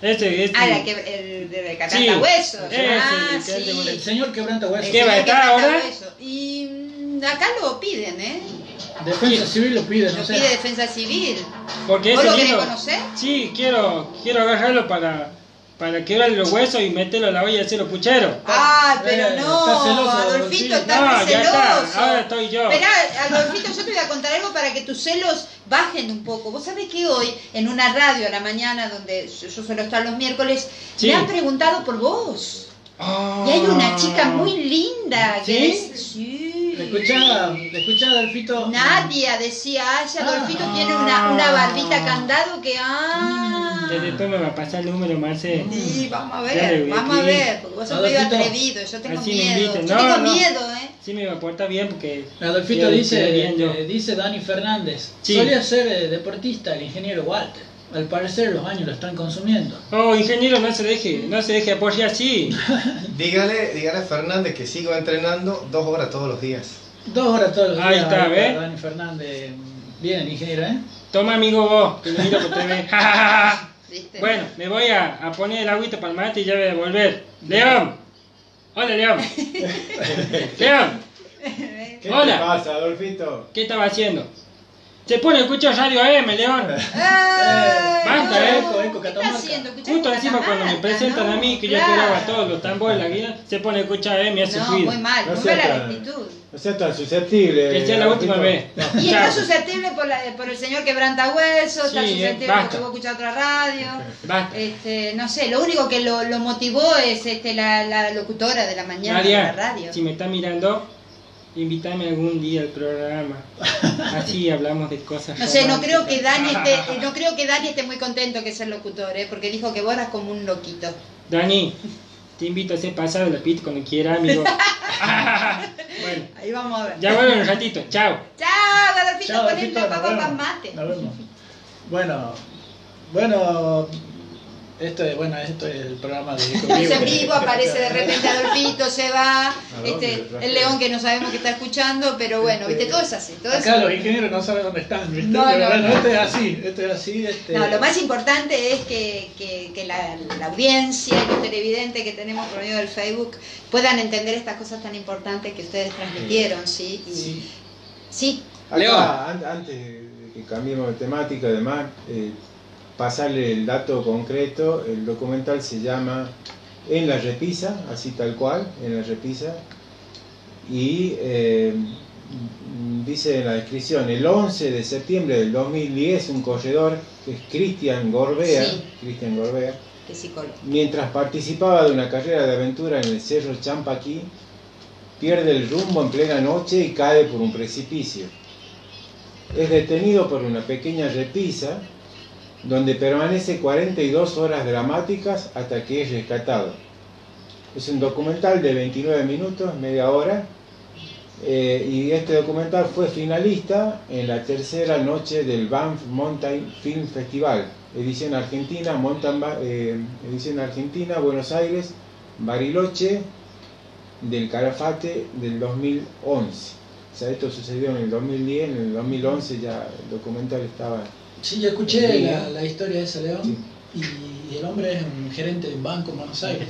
Este, este. Ah, la que, el de quebranta sí, huesos. ah, el, sí. el señor quebranta huesos. ¿Qué va a estar ahora? Y mm, acá lo piden, ¿eh? Defensa civil lo pide, no sé. Pide defensa civil. Porque ¿Vos lo querés conocer? Sí, quiero, quiero agarrarlo para, para quebrarle los huesos y meterlo a la olla y hacerlo puchero. Ah, pero eh, no, celoso, Adolfito, está no, celoso. Está. Ahora estoy yo. Esperá, Adolfito, yo te voy a contar algo para que tus celos bajen un poco. Vos sabés que hoy, en una radio a la mañana, donde yo suelo estar los miércoles, me han preguntado por vos. Y hay una chica muy linda que ¿Sí? es... Sí. Escuchá, escuchá, Adolfito. Nadia decía, ay, Adolfito ah. tiene una, una barbita candado que... Ah. Después me va a pasar el número, Marce. Sí, vamos a ver, vamos a ver, porque vos sos medio atrevido, yo tengo miedo. Yo tengo miedo, ¿eh? Sí, me portar bien porque... Adolfito dice, eh, dice Dani Fernández, solía ser eh, deportista el ingeniero Walter. Al parecer los años lo están consumiendo. Oh, ingeniero, no se deje, no se deje apoyar así. dígale, dígale a Fernández que sigo entrenando dos horas todos los días. Dos horas todos los días. Ahí está, ¿ves? Dani Fernández, bien, ingeniero, ¿eh? Toma, amigo, vos, que lo miro por TV. bueno, me voy a, a, poner el agüita para el mate y ya voy a volver. León. Hola, León. León. ¿Qué Hola. te pasa, Adolfito? ¿Qué estaba haciendo? Se pone a escuchar Radio AM, León. Eh, Basta, ¿eh? ¿Qué está haciendo? Justo encima cuando me presentan a mí, que yo tiraba todos los tambores, la guía, se pone a escuchar AM y hace no, muy mal, no muy mala la actitud. No sea tan susceptible. Que sea la última vez. Y está susceptible por, la, por el señor quebranta huesos, está eh, susceptible porque vos escuchar otra radio. Basta. Este, no sé, lo único que lo, lo motivó es este, la, la locutora de la mañana de la radio. Si me está mirando, Invítame algún día al programa. Así hablamos de cosas. No sé, no creo que Dani esté, no creo que Dani esté muy contento que sea el locutor, ¿eh? porque dijo que vos eras como un loquito. Dani, te invito a hacer pasado la pit cuando quiera, amigo. bueno, ahí vamos a ver. Ya vuelvo un ratito. Chao. Chao, Adolfito, ponle papá mate. Nos vemos. Bueno, bueno, esto es, bueno, esto es el programa de Es en vivo, aparece de repente Adolfito, se va, este, el león que no sabemos que está escuchando, pero bueno, viste, todo es así. Todo Acá los ingenieros no saben dónde están, ¿viste? No, no, bueno, esto es así, esto es así. Este... No, lo más importante es que, que, que la, la, audiencia los televidentes que tenemos por medio del Facebook puedan entender estas cosas tan importantes que ustedes transmitieron, ¿sí? Y, sí. sí. Acá, antes de que cambiemos de temática, además, eh, pasarle el dato concreto, el documental se llama En la repisa, así tal cual, en la repisa, y eh, dice en la descripción, el 11 de septiembre del 2010, un corredor, que es Cristian Gorbea, Cristian Gorbea, mientras participaba de una carrera de aventura en el Cerro Champaquí, pierde el rumbo en plena noche y cae por un precipicio. Es detenido por una pequeña repisa donde permanece 42 horas dramáticas hasta que es rescatado. Es un documental de 29 minutos, media hora, eh, y este documental fue finalista en la tercera noche del Banff Mountain Film Festival, edición argentina, Mountain, eh, edición argentina, Buenos Aires, Bariloche, del Calafate del 2011. O sea, esto sucedió en el 2010, en el 2011 ya el documental estaba Sí, yo escuché la, la, historia de ese león y, el hombre es un gerente de un banco en Buenos Aires.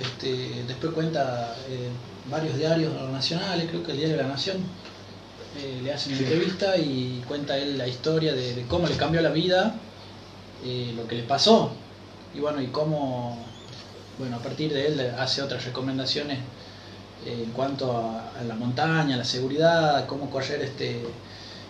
Este, después cuenta eh, varios diarios nacionales, creo que el diario de la Nación, eh, le hacen una entrevista y cuenta él la historia de, cómo le cambió la vida, eh, lo que le pasó y bueno, y cómo, bueno, a partir de él hace otras recomendaciones en cuanto a, a la montaña, a la seguridad, cómo correr este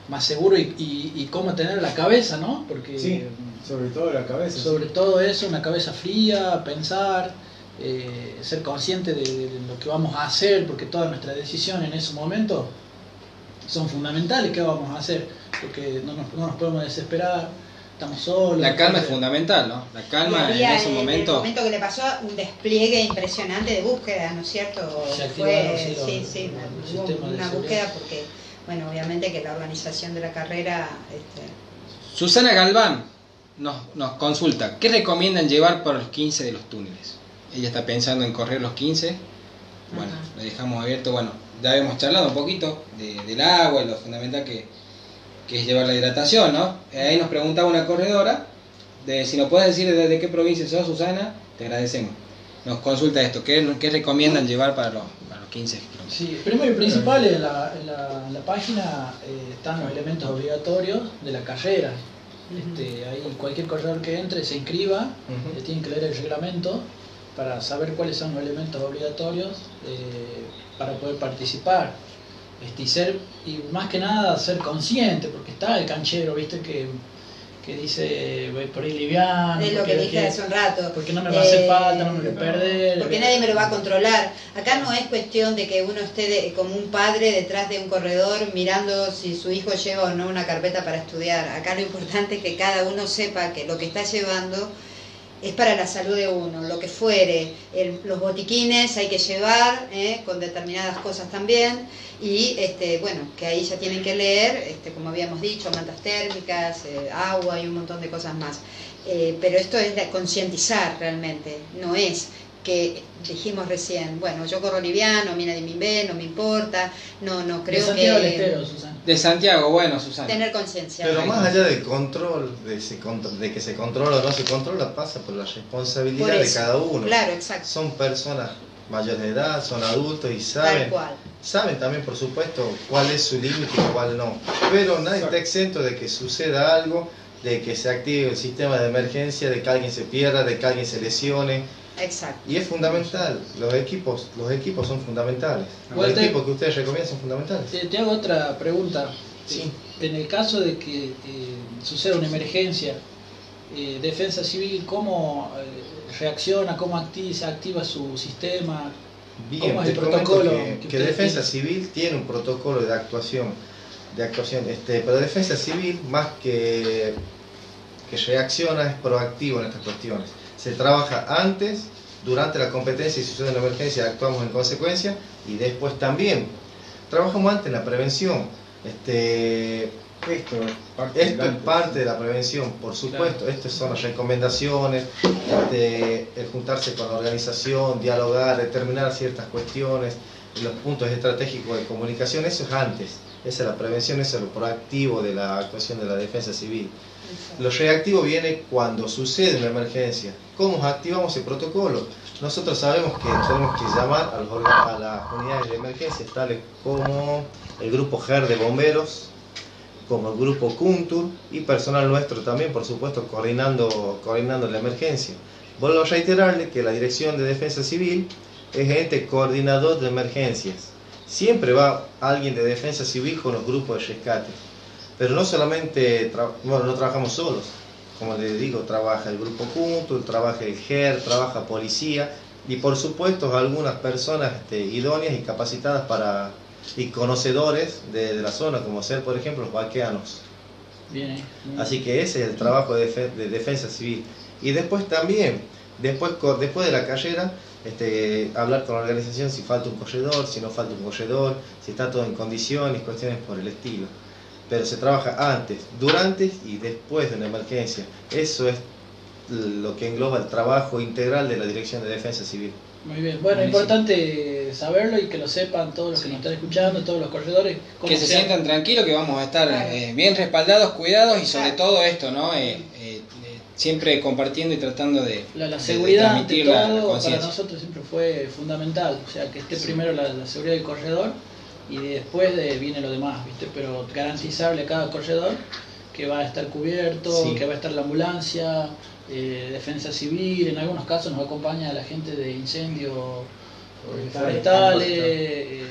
más seguro y, y, cómo tener la cabeza, ¿no? Porque sí, sobre todo la cabeza. Sobre todo eso, una cabeza fría, pensar, eh, ser consciente de, lo que vamos a hacer, porque todas nuestras decisiones en ese momento son fundamentales. ¿Qué vamos a hacer? Porque no nos, no nos podemos desesperar estamos solos. La calma es fundamental, ¿no? La calma en ese momento. En el momento que le pasó, un despliegue impresionante de búsqueda, ¿no es cierto? Fue, sí, sí, una, búsqueda porque, bueno, obviamente que la organización de la carrera. Este... Susana Galván nos, nos consulta: ¿qué recomiendan llevar para los 15 de los túneles? Ella está pensando en correr los 15. Bueno, le dejamos abierto. Bueno, ya habíamos charlado un poquito del agua y lo fundamental que que es llevar la hidratación, ¿no? Ahí nos preguntaba una corredora, de si nos puedes decir desde qué provincia sos, Susana, te agradecemos. Nos consulta esto, ¿qué, qué recomiendan llevar para los, los 15 kilómetros? Sí, primero y principal, en la, la, página eh, están los elementos obligatorios de la carrera. Este, ahí cualquier corredor que entre se inscriba, le tienen que leer el reglamento para saber cuáles son los elementos obligatorios eh, para poder participar. Este, y ser, y más que nada ser consciente, porque está el canchero, viste, que, que dice voy por ahí liviano. Es lo que dije hace un rato. Porque no me va a hacer falta, no me voy a perder. Porque nadie me lo va a controlar. Acá no es cuestión de que uno esté como un padre detrás de un corredor mirando si su hijo lleva o no una carpeta para estudiar. Acá lo importante es que cada uno sepa que lo que está llevando es para la salud de uno, lo que fuere. los botiquines hay que llevar ¿eh? con determinadas cosas también y este, bueno, que ahí ya tienen que leer, este, como habíamos dicho, mantas térmicas, eh, agua y un montón de cosas más. Eh, pero esto es concientizar realmente, no es que dijimos recién, bueno, yo corro liviano, a mí nadie me ve, no me importa, no, no creo de Santiago que... Estero, Susana. De Santiago, bueno, Susana. Tener conciencia. Pero más allá del control, de, de, que se controla o no se controla, pasa por la responsabilidad de cada uno. Claro, exacto. Son personas mayores de edad, son adultos y saben, saben también por supuesto cuál es su límite y cuál no. Pero nadie está exento de que suceda algo, de que se active el sistema de emergencia, de que alguien se pierda, de que alguien se lesione. Exacto. Y es fundamental, los equipos, los equipos son fundamentales. Los equipos que ustedes recomiendan son fundamentales. Te, hago otra pregunta. Sí. En el caso de que eh, suceda una emergencia, eh, Defensa Civil, ¿cómo eh, reacciona, cómo activa, activa su sistema. Bien, es el protocolo que, Defensa Civil tiene un protocolo de actuación, de actuación, este, pero Defensa Civil más que, que reacciona es proactivo en estas cuestiones. Se trabaja antes, durante la competencia y si sucede una emergencia actuamos en consecuencia y después también. Trabajamos antes en la prevención. Este, esto, es parte de la prevención, por supuesto. Estas son las recomendaciones, este, el juntarse con la organización, dialogar, determinar ciertas cuestiones, los puntos estratégicos de comunicación, eso es antes. Esa es la prevención, eso es lo proactivo de la actuación de la defensa civil. Lo reactivo viene cuando sucede una emergencia. ¿Cómo activamos el protocolo? Nosotros sabemos que tenemos que llamar a, a las unidades de emergencia, tales como el grupo GER de bomberos, como el grupo Kuntur y personal nuestro también, por supuesto, coordinando, coordinando la emergencia. Vuelvo a reiterarle que la Dirección de Defensa Civil es ente coordinador de emergencias. Siempre va alguien de Defensa Civil con los grupos de rescate. Pero no solamente, bueno, no trabajamos solos. Como les digo, trabaja el grupo Kuntur, trabaja el GER, trabaja policía y por supuesto algunas personas este, idóneas y capacitadas para y conocedores de, la zona, como ser, por ejemplo, los vaqueanos. Bien, Así que ese es el trabajo de, defensa civil. Y después también, después, después de la carrera, este, hablar con la organización si falta un corredor, si no falta un corredor, si está todo en condiciones, cuestiones por el estilo. Pero se trabaja antes, durante y después de una emergencia. Eso es lo que engloba el trabajo integral de la Dirección de Defensa Civil. Muy bien, bueno, es importante saberlo y que lo sepan todos los que nos están escuchando, todos los corredores. Que se sientan tranquilos, que vamos a estar eh, bien respaldados, cuidados y sobre todo esto, ¿no? Eh, eh, siempre compartiendo y tratando de. La, seguridad, ante todo, para nosotros siempre fue fundamental. O sea, que esté primero la, seguridad del corredor y después de, viene lo demás, ¿viste? Pero garantizarle a cada corredor que va a estar cubierto, que va a estar la ambulancia eh, defensa civil, en algunos casos nos acompaña la gente de incendio forestales, eh,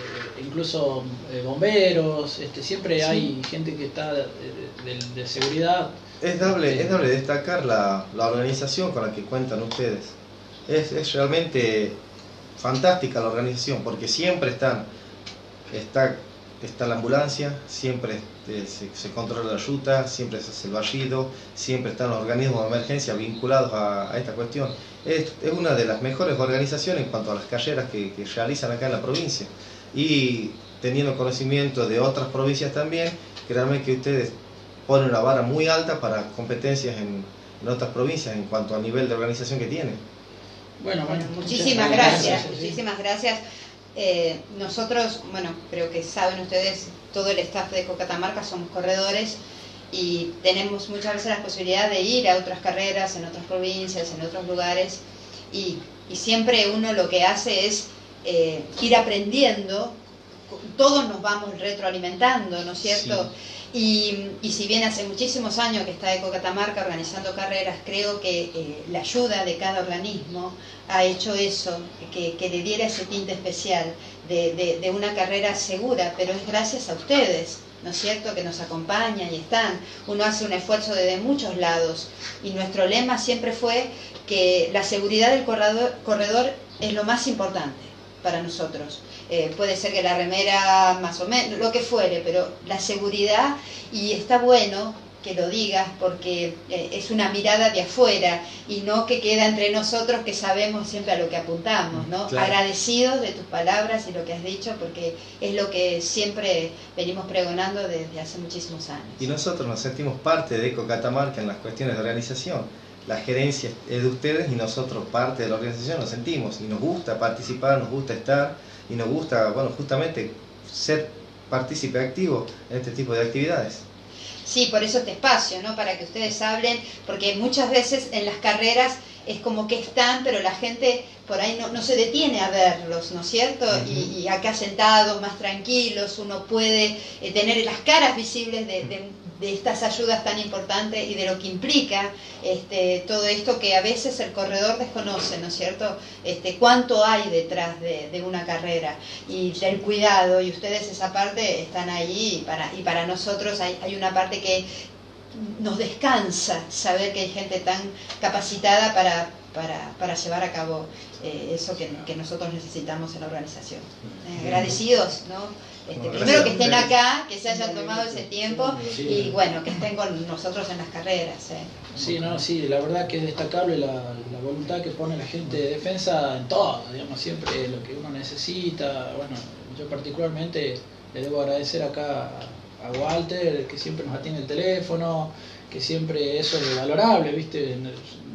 incluso eh, bomberos, este, siempre hay gente que está de, de, seguridad. Es dable, es dable destacar la, la, organización con la que cuentan ustedes. Es, es realmente fantástica la organización porque siempre están, está está la ambulancia, siempre este, se, controla la ruta, siempre se hace el barrido, siempre están los organismos de emergencia vinculados a, esta cuestión. Es, una de las mejores organizaciones en cuanto a las carreras que, realizan acá en la provincia. Y teniendo conocimiento de otras provincias también, créanme que ustedes ponen una vara muy alta para competencias en, otras provincias en cuanto a nivel de organización que tienen. Bueno, bueno, muchísimas gracias, muchísimas gracias. Eh, nosotros, bueno, creo que saben ustedes, todo el staff de Cocatamarca somos corredores y tenemos muchas veces la posibilidad de ir a otras carreras en otras provincias, en otros lugares y, siempre uno lo que hace es eh, ir aprendiendo, todos nos vamos retroalimentando, ¿no es cierto? Y, si bien hace muchísimos años que está Eco Catamarca organizando carreras, creo que eh, la ayuda de cada organismo ha hecho eso, que, le diera ese tinte especial de, una carrera segura, pero es gracias a ustedes, ¿no es cierto?, que nos acompañan y están. Uno hace un esfuerzo desde muchos lados y nuestro lema siempre fue que la seguridad del corredor es lo más importante para nosotros. Eh, puede ser que la remera más o menos, lo que fuere, pero la seguridad, y está bueno que lo digas porque eh, es una mirada de afuera y no que queda entre nosotros que sabemos siempre a lo que apuntamos, ¿no? Agradecidos de tus palabras y lo que has dicho porque es lo que siempre venimos pregonando desde hace muchísimos años. Y nosotros nos sentimos parte de Eco Catamarca en las cuestiones de organización. La gerencia es de ustedes y nosotros parte de la organización nos sentimos y nos gusta participar, nos gusta estar y nos gusta, bueno, justamente ser partícipe activo en este tipo de actividades. Sí, por eso este espacio, ¿no? Para que ustedes hablen, porque muchas veces en las carreras es como que están, pero la gente por ahí no, se detiene a verlos, ¿no es cierto? y, acá sentados, más tranquilos, uno puede eh, tener las caras visibles de, estas ayudas tan importantes y de lo que implica este, todo esto que a veces el corredor desconoce, ¿no es cierto? Este, cuánto hay detrás de, una carrera y del cuidado, y ustedes esa parte están ahí y para, y para nosotros hay, hay una parte que nos descansa saber que hay gente tan capacitada para, para, llevar a cabo eh, eso que, nosotros necesitamos en la organización. Eh, agradecidos, ¿no? Este, primero que estén acá, que se hayan tomado ese tiempo y bueno, que estén con nosotros en las carreras. ¿eh? Sí, no, sí, la verdad que es destacable la, la, voluntad que pone la gente de defensa en todo, digamos, siempre lo que uno necesita. Bueno, yo particularmente le debo agradecer acá a Walter, que siempre nos atiende el teléfono, que siempre eso es valorable, ¿viste?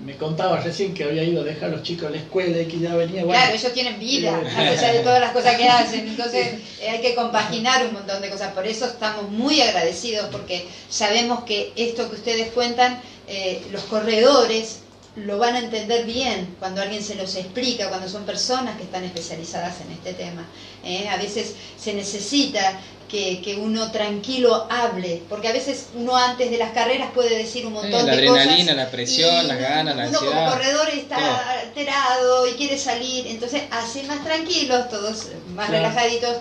Me contaba recién que había ido a dejar a los chicos a la escuela y que ya venía. claro, ellos tienen vida, a pesar de todas las cosas que hacen, entonces eh, hay que compaginar un montón de cosas. Por eso estamos muy agradecidos, porque sabemos que esto que ustedes cuentan, eh, los corredores lo van a entender bien cuando alguien se los explica, cuando son personas que están especializadas en este tema. ¿eh? A veces se necesita que, uno tranquilo hable, porque a veces uno antes de las carreras puede decir un montón de cosas. La adrenalina, la presión, las ganas, la ansiedad. Uno como corredor está alterado y quiere salir, entonces así más tranquilos, todos más relajaditos,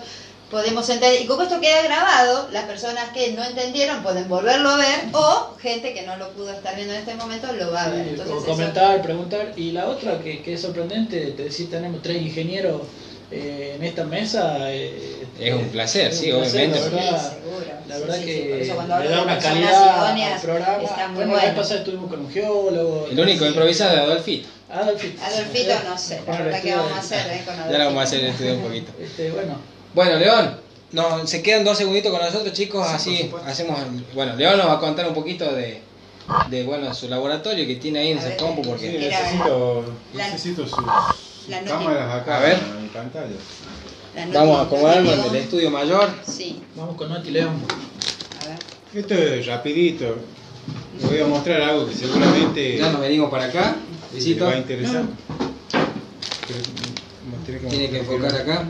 podemos entender. Y como esto queda grabado, las personas que no entendieron pueden volverlo a ver o gente que no lo pudo estar viendo en este momento lo va a ver. Entonces, comentar, preguntar. Y la otra que, que es sorprendente, te decís, tenemos tres ingenieros eh, en esta mesa. Eh, es un placer, sí, obviamente. La verdad, que le da una calidad al programa. Bueno, la vez pasada estuvimos con un geólogo. El único improvisado es Adolfito. Adolfito. Adolfito, no sé, la verdad que vamos a hacer eh, con Adolfito. Ya lo vamos a hacer el estudio un poquito. Este, bueno. Bueno, León, no, se quedan dos segunditos con nosotros, chicos, así hacemos. Bueno, León nos va a contar un poquito de, de bueno, su laboratorio que tiene ahí en ese compu porque sí, necesito, necesito sus cámaras acá a ver. en pantalla. Vamos a acomodarlo en el estudio mayor. Sí. Vamos con Noti León. A ver. Esto es rapidito. Les voy a mostrar algo que seguramente. Ya nos venimos para acá. Les va a interesar. Tiene que enfocar acá.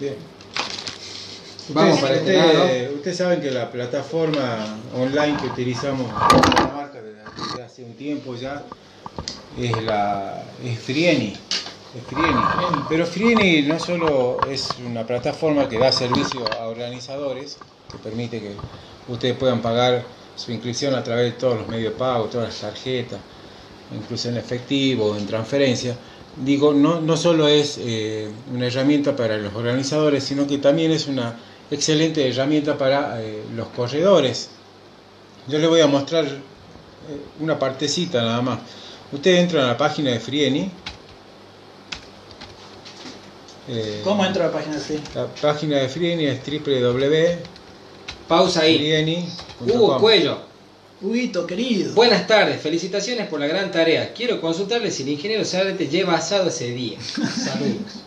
Bien. Vamos para este lado. Ustedes saben que la plataforma online que utilizamos la marca desde hace un tiempo ya es la es Frieni. Frieni. Pero Frieni no solo es una plataforma que da servicio a organizadores, que permite que ustedes puedan pagar su inscripción a través de todos los medios de pago, todas las tarjetas, incluso en efectivo, en transferencia. Digo, no, no solo es eh, una herramienta para los organizadores, sino que también es una excelente herramienta para eh, los corredores. Yo les voy a mostrar eh, una partecita nada más. Ustedes entran a la página de Frieni. ¿Cómo entra a la página de Frieni? La página de Frieni es www. Pausa ahí. Hugo Cuello. Huguito, querido. Buenas tardes, felicitaciones por la gran tarea. Quiero consultarle si el ingeniero Zárate lleva asado ese día. Saludos.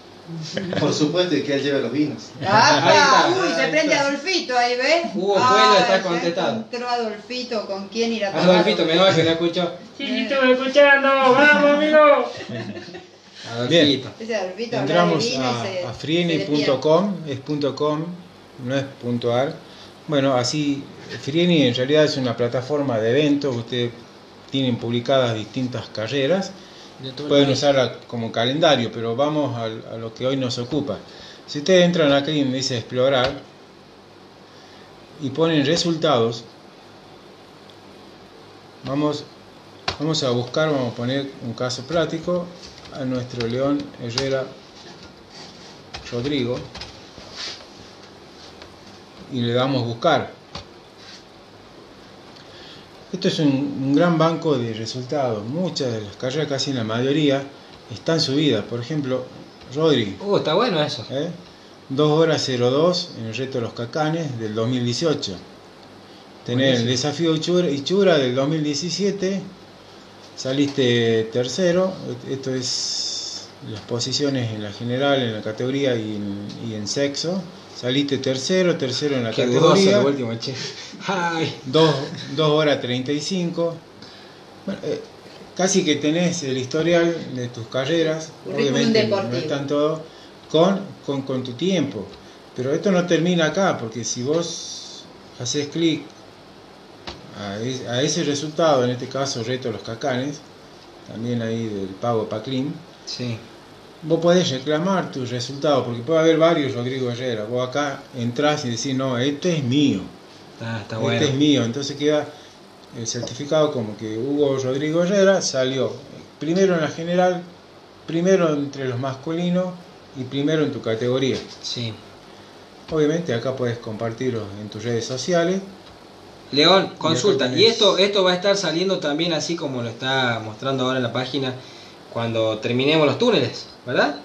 Por supuesto que él lleva los vinos. Ah, uy, se prende Adolfito ahí, ¿ves? Hugo Cuello está contestado. Encontró Adolfito, ¿con quién ir a tomar? Adolfito, me voy que no escucho. Sí, sí, estuve escuchando. ¡Vamos, amigo! Bien, entramos a, a frieni.com, es .com, no es .ar. Bueno, así Frieni en realidad es una plataforma de eventos, ustedes tienen publicadas distintas carreras, pueden usarla como calendario, pero vamos a, lo que hoy nos ocupa. Si ustedes entran aquí y me dice explorar y ponen resultados, vamos, vamos a buscar, vamos a poner un caso práctico a nuestro León Herrera Rodrigo y le damos buscar. Esto es un, gran banco de resultados. Muchas de las carreras, casi la mayoría, están subidas. Por ejemplo, Rodri. Uh, está bueno eso. 2 ¿eh? horas 02 en el reto de los cacanes del 2018. Tener el desafío Ichura del 2017. Saliste tercero. Esto es las posiciones en la general, en la categoría y y en sexo. Saliste tercero, tercero en la Qué categoría. último, che. Ay. 2 horas 35. Bueno, eh, casi que tenés el historial de tus carreras. Obviamente no están todos con, con, con tu tiempo. Pero esto no termina acá, porque si vos haces clic a, a, ese resultado, en este caso reto de los cacanes, también ahí del pago Paclin, sí vos podés reclamar tu resultado, porque puede haber varios Rodrigo Herrera. Vos acá entrás y decís, no, este es mío. Ah, está este es mío. Entonces queda el certificado como que Hugo Rodrigo Herrera salió primero en la general, primero entre los masculinos y primero en tu categoría. Sí. Obviamente acá puedes compartirlo en tus redes sociales. León, consulta, y esto, esto va a estar saliendo también así como lo está mostrando ahora en la página cuando terminemos los túneles. ¿Verdad?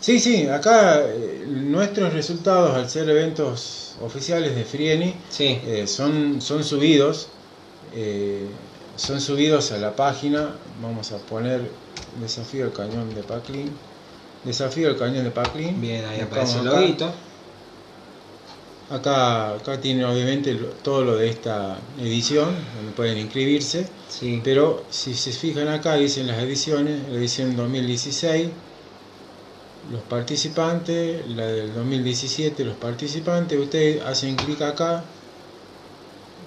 Sí, sí, acá eh, nuestros resultados al ser eventos oficiales de Frieni eh, son, son subidos, eh, son subidos a la página, vamos a poner desafío al cañón de Paclin, desafío al cañón de Paclin. Bien, ahí aparece el loguito. Acá, acá tienen obviamente todo lo de esta edición, donde pueden inscribirse. Sí. Pero si se fijan acá, dicen las ediciones, la edición 2016, los participantes, la del 2017, los participantes, ustedes hacen clic acá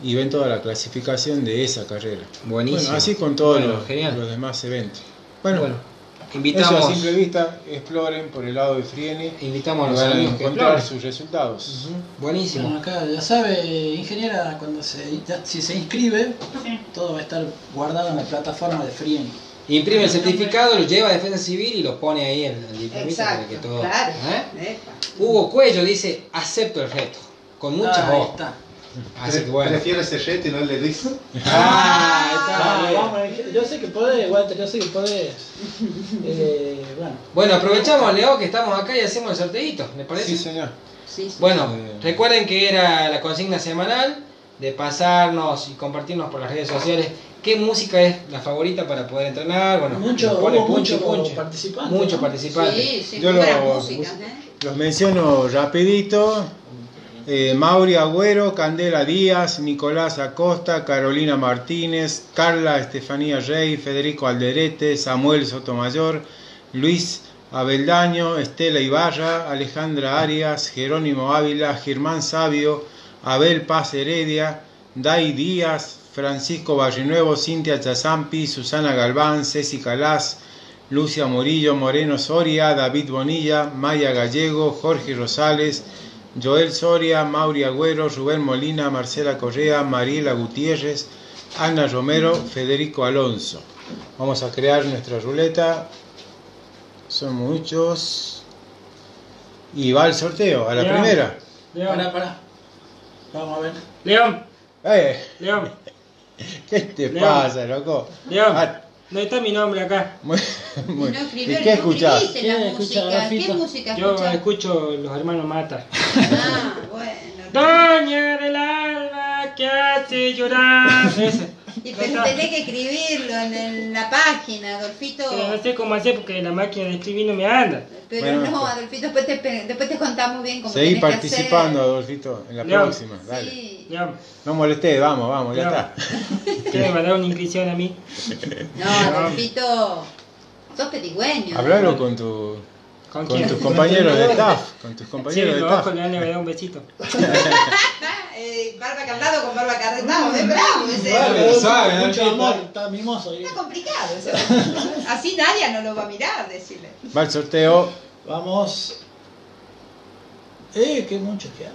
y ven toda la clasificación de esa carrera. Buenísimo. así con todos los, demás eventos. bueno Invitamos, Eso a simple vista, exploren por el lado de Frieni. Invitamos a los a encontrar sus resultados. Buenísimo. acá ya sabe, ingeniera, cuando se, si se inscribe, todo va a estar guardado en la plataforma de Frieni. Imprime el certificado, lo lleva a Defensa Civil y lo pone ahí en el diplomita para que todo. Claro. ¿eh? Hugo Cuello dice: acepto el reto. Con mucha voz. Está. Así que bueno. Reto y no el de Luis. Ah, está. vamos, yo sé que podés, Walter, yo sé que podés. Eh, bueno. bueno, aprovechamos, Leo, que estamos acá y hacemos el sorteito, ¿me parece? Sí, señor. Bueno, recuerden que era la consigna semanal de pasarnos y compartirnos por las redes sociales qué música es la favorita para poder entrenar. Bueno, mucho, pone mucho participantes. Muchos participantes. Sí, sí, Yo los, ¿eh? los menciono rapidito. Eh, Mauri Agüero, Candela Díaz, Nicolás Acosta, Carolina Martínez, Carla Estefanía Rey, Federico Alderete, Samuel Sotomayor, Luis Abeldaño, Estela Ibarra, Alejandra Arias, Jerónimo Ávila, Germán Sabio, Abel Paz Heredia, Dai Díaz, Francisco Barrinuevo, Cintia Chazampi, Susana Galván, Ceci Calás, Lucia Morillo, Moreno Soria, David Bonilla, Maya Gallego, Jorge Rosales, Joel Soria, Mauri Agüero, Rubén Molina, Marcela Correa, Mariela Gutiérrez, Ana Romero, Federico Alonso. Vamos a crear nuestra ruleta. Son muchos. Y va el sorteo, a la León. primera. León. Pará, pará. Vamos a ver. León. Eh, León. ¿Qué te León. pasa, loco? León. Ah, No está mi nombre acá. muy- muy- No escribió, ¿Y qué no escuchás? ¿Quién escucha, música. ¿Qué música Yo escuchás? escucho los hermanos Mata. Ah, bueno. Doña del alma que hace llorar. Y pero tenés que escribirlo en, el- la página, Adolfito. Pero no sé cómo hacer porque la máquina de escribir no me anda. Pero Bueno, no, pues. Adolfito, después te, después te contamos bien cómo Seguí que participando, hacer. Adolfito, en la próxima. Dale. Sí. León. No molestes, vamos, vamos, ya está. ¿Qué me va a dar una inscripción a mí? No, Adolfito, sos petigüeño. Hablalo con tu ¿Con, con tus compañeros de staff, con tus Sí, compañeros de los staff. ojos le van a dar un besito. Eh, barba cantado con barba carretado, es bravo ese. Vale, suave, mucho amor, está mimoso ahí. Está complicado eso. Así nadie no lo va a mirar, decirle. Va el sorteo. Vamos. Eh, qué mucho que hay.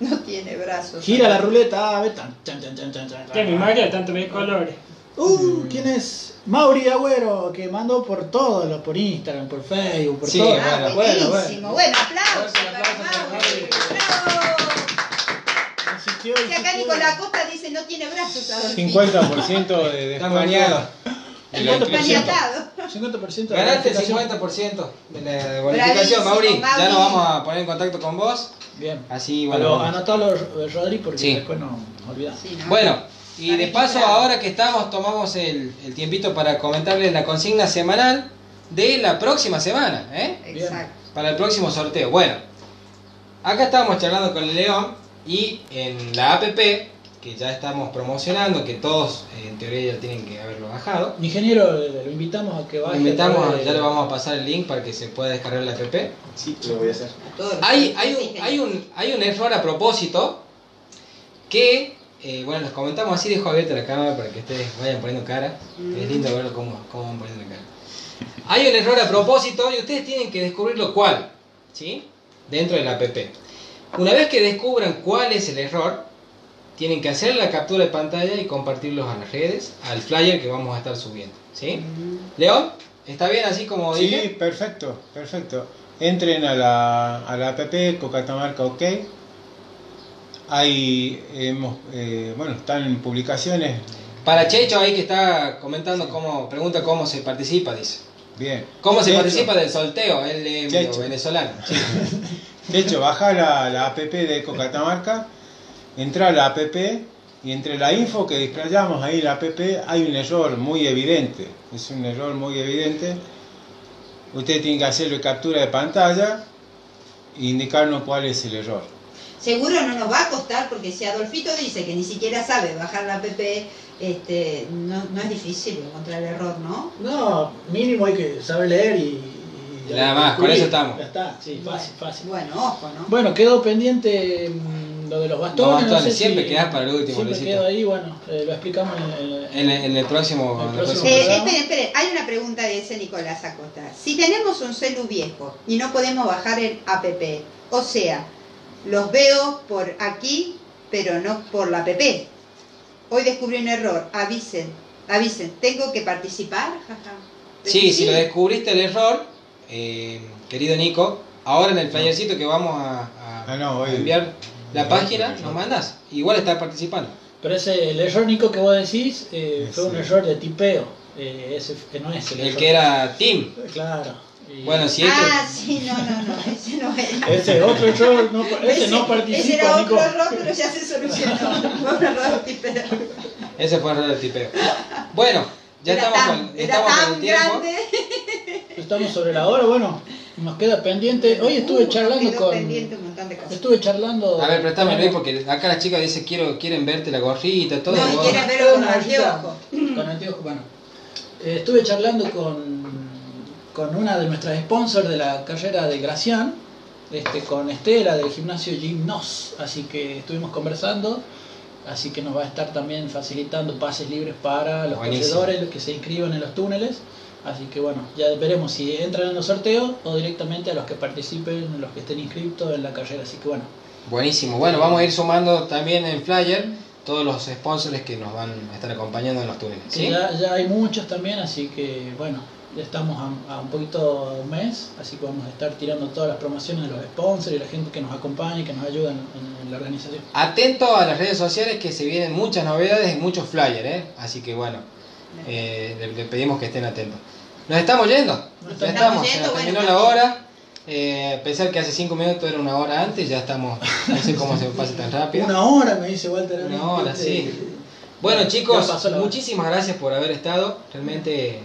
No tiene brazos. Gira la ruleta, a ver. Tan, tan, tan, tan, tan, tan. Que mi tanto ve colores. Uh, ¿quién es? Mauri Agüero, que mandó por todo, lo- por Instagram, por Facebook, por Sí, todo. Ah, bueno, buenísimo. Bueno, aplausos Fuerte el para aplauso para Si acá. Nicolás Costa dice no tiene brazos, Adolfito. 50% de Está descuento. mañado. de la inscripción. Maniatado. 50% de Ganaste el bonificación. 50% de la bonificación, Bravísimo, Mauri. Ya Mauri. nos vamos a poner en contacto con vos. Bien. Así, Bueno, bueno. anotalo, eh, Rodri, porque Sí. después no olvidamos. Sí, ¿no? Bueno, y de paso, ahora que estamos, tomamos el, el tiempito para comentarles la consigna semanal de la próxima semana, ¿eh? Exacto. Para el próximo sorteo. Bueno, acá estábamos charlando con el León y en la APP, que ya estamos promocionando, que todos eh, en teoría ya tienen que haberlo bajado. Ingeniero, eh, lo invitamos a que Lo vaya. invitamos, ya le vamos a pasar el link para que se pueda descargar la APP. Sí, lo voy a hacer. Hay, hay, un, hay, un, hay un error a propósito que, eh, bueno, les comentamos así, dejo abierta la cámara para que ustedes vayan poniendo cara. Es lindo ver cómo, cómo van poniendo cara. Hay un error a propósito y ustedes tienen que descubrirlo cuál, ¿sí? Dentro de la app. Una vez que descubran cuál es el error, tienen que hacer la captura de pantalla y compartirlos a las redes, al flyer que vamos a estar subiendo, ¿sí? León, ¿está bien así como Sí, dije? perfecto, perfecto. Entren a la, a la app Cocatamarca OK. Ahí hemos, eh, bueno, están en publicaciones. Para Checho ahí que está comentando cómo, pregunta cómo se participa, dice. Bien. ¿Cómo se Checho, participa del sorteo? Él es venezolano. sí. De hecho, baja la, la app de Cocatamarca, entra a la app y entre la info que desplayamos ahí en la app hay un error muy evidente. Es un error muy evidente. Usted tiene que hacerle captura de pantalla e indicarnos cuál es el error. Seguro no nos va a costar porque si Adolfito dice que ni siquiera sabe bajar la app, este, no, no es difícil encontrar el error, ¿no? No, mínimo hay que saber leer y. y- Nada más, con eso estamos. Ya está, sí, fácil, fácil. Bueno, ojo, ¿no? Bueno, quedó pendiente mm, lo de los bastones. Los bastones, no sé siempre si- quedás para el último, Siempre Luisito. quedo ahí, bueno, eh, lo explicamos en el. En, el- en el próximo. El en el próximo próximo- Eh, esperen, esperen, hay una pregunta de ese Nicolás Acosta. Si tenemos un celu viejo y no podemos bajar el app, o sea, los veo por aquí, pero no por la app. Hoy descubrí un error, avisen, avisen, ¿tengo que participar? Jaja. Sí, si lo descubriste el error, eh, querido Nico, ahora en el flyercito que vamos a, a- Ah, no, hoy- a enviar la página, nos mandas. Igual estás participando. Pero ese, el error, Nico, que vos decís, eh, fue un error de tipeo. Eh, ese que no es el, El error. que era Tim. Claro. Y- Bueno, si este. Ah, sí, no, no, no, ese no era. Ese otro error, no, ese, no Ese participa, era Nico. otro error, pero ya se solucionó. Fue un error tipero. Ese fue el error del tipeo. Bueno, ya Era estamos, tan, con, era estamos con el tiempo. grande. Estamos sobre la hora, bueno, nos queda pendiente. Hoy estuve Uh, charlando quedó con. pendiente un montón de cosas. Estuve charlando. A ver, préstame Luis, porque acá las chicas dicen quiero, quieren verte la gorrita, todo. No, quieren verlo con Una anteojos. Con anteojos, bueno. Eh, estuve charlando con, con una de nuestras sponsors de la carrera de Gracián, este, con Estela del gimnasio Gymnos. Así que estuvimos conversando. Así que nos va a estar también facilitando pases libres para los Buenísimo. corredores los que se inscriban en los túneles. Así que bueno, ya veremos si entran en los sorteos o directamente a los que participen, los que estén inscritos en la carrera. Así que bueno. Buenísimo. Bueno, vamos a ir sumando también en flyer todos los sponsors que nos van a estar acompañando en los túneles. ¿sí? ya, ya, hay muchos también, así que bueno, ya estamos a, un poquito de un mes, así que vamos a estar tirando todas las promociones de los sponsors y la gente que nos acompaña y que nos ayuda en, la organización. Atento a las redes sociales que se vienen muchas novedades y muchos flyers, ¿eh? así que bueno, eh, le, pedimos que estén atentos. Nos estamos yendo, ya estamos, se terminó la hora. Eh, pensar que hace 5 minutos era una hora antes, ya estamos, no sé cómo se pasa tan rápido. Una hora, me dice Walter. Una hora, sí. Bueno chicos, muchísimas gracias por haber estado. Realmente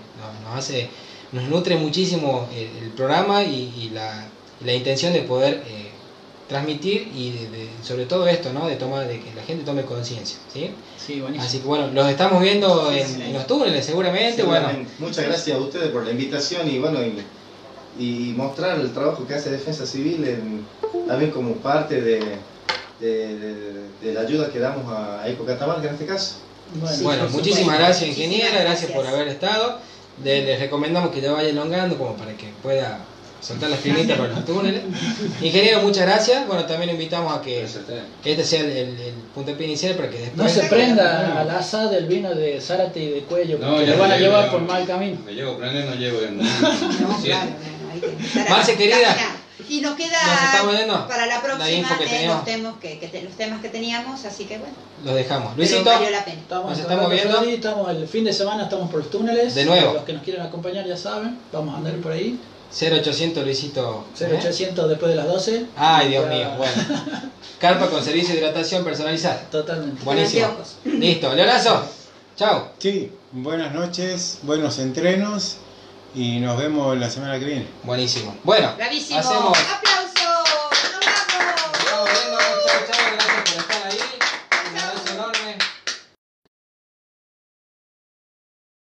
nos, hace, nos nutre muchísimo el, programa y, la, la, intención de poder eh, transmitir y sobre todo esto, ¿no? De tomar, de que la gente tome conciencia, ¿sí? Sí, buenísimo. Así que bueno, los estamos viendo en, los túneles seguramente, bueno. Muchas gracias a ustedes por la invitación y bueno y, y mostrar el trabajo que hace Defensa Civil también como parte de, de, la ayuda que damos a Eco Catamarca en este caso. Bueno, muchísimas gracias ingeniera, gracias, por haber estado. les recomendamos que ya vaya elongando como para que pueda soltar las espinita para los túneles. Ingeniero, muchas gracias. Bueno, también invitamos a que, este sea el, el, puntapié inicial para que después... No se prenda al asa del vino de Zárate y de cuello, porque no, le van a llevar por mal camino. Me llevo prender, no llevo... En... no, claro, Marce, querida. Y nos queda para la próxima eh, los, temas que, los temas que teníamos, así que bueno. Los dejamos. Luisito, nos estamos viendo. estamos el fin de semana, estamos por los túneles. De nuevo. Los que nos quieren acompañar ya saben, vamos a andar por ahí. 0800 Luisito. 0800 después de las 12. Ay, Dios mío, bueno. Carpa con servicio de hidratación personalizada. Totalmente. Buenísimo. Listo, Leonazo. Chao. Sí, buenas noches, buenos entrenos y nos vemos la semana que viene. Buenísimo. Bueno, hacemos. Aplausos.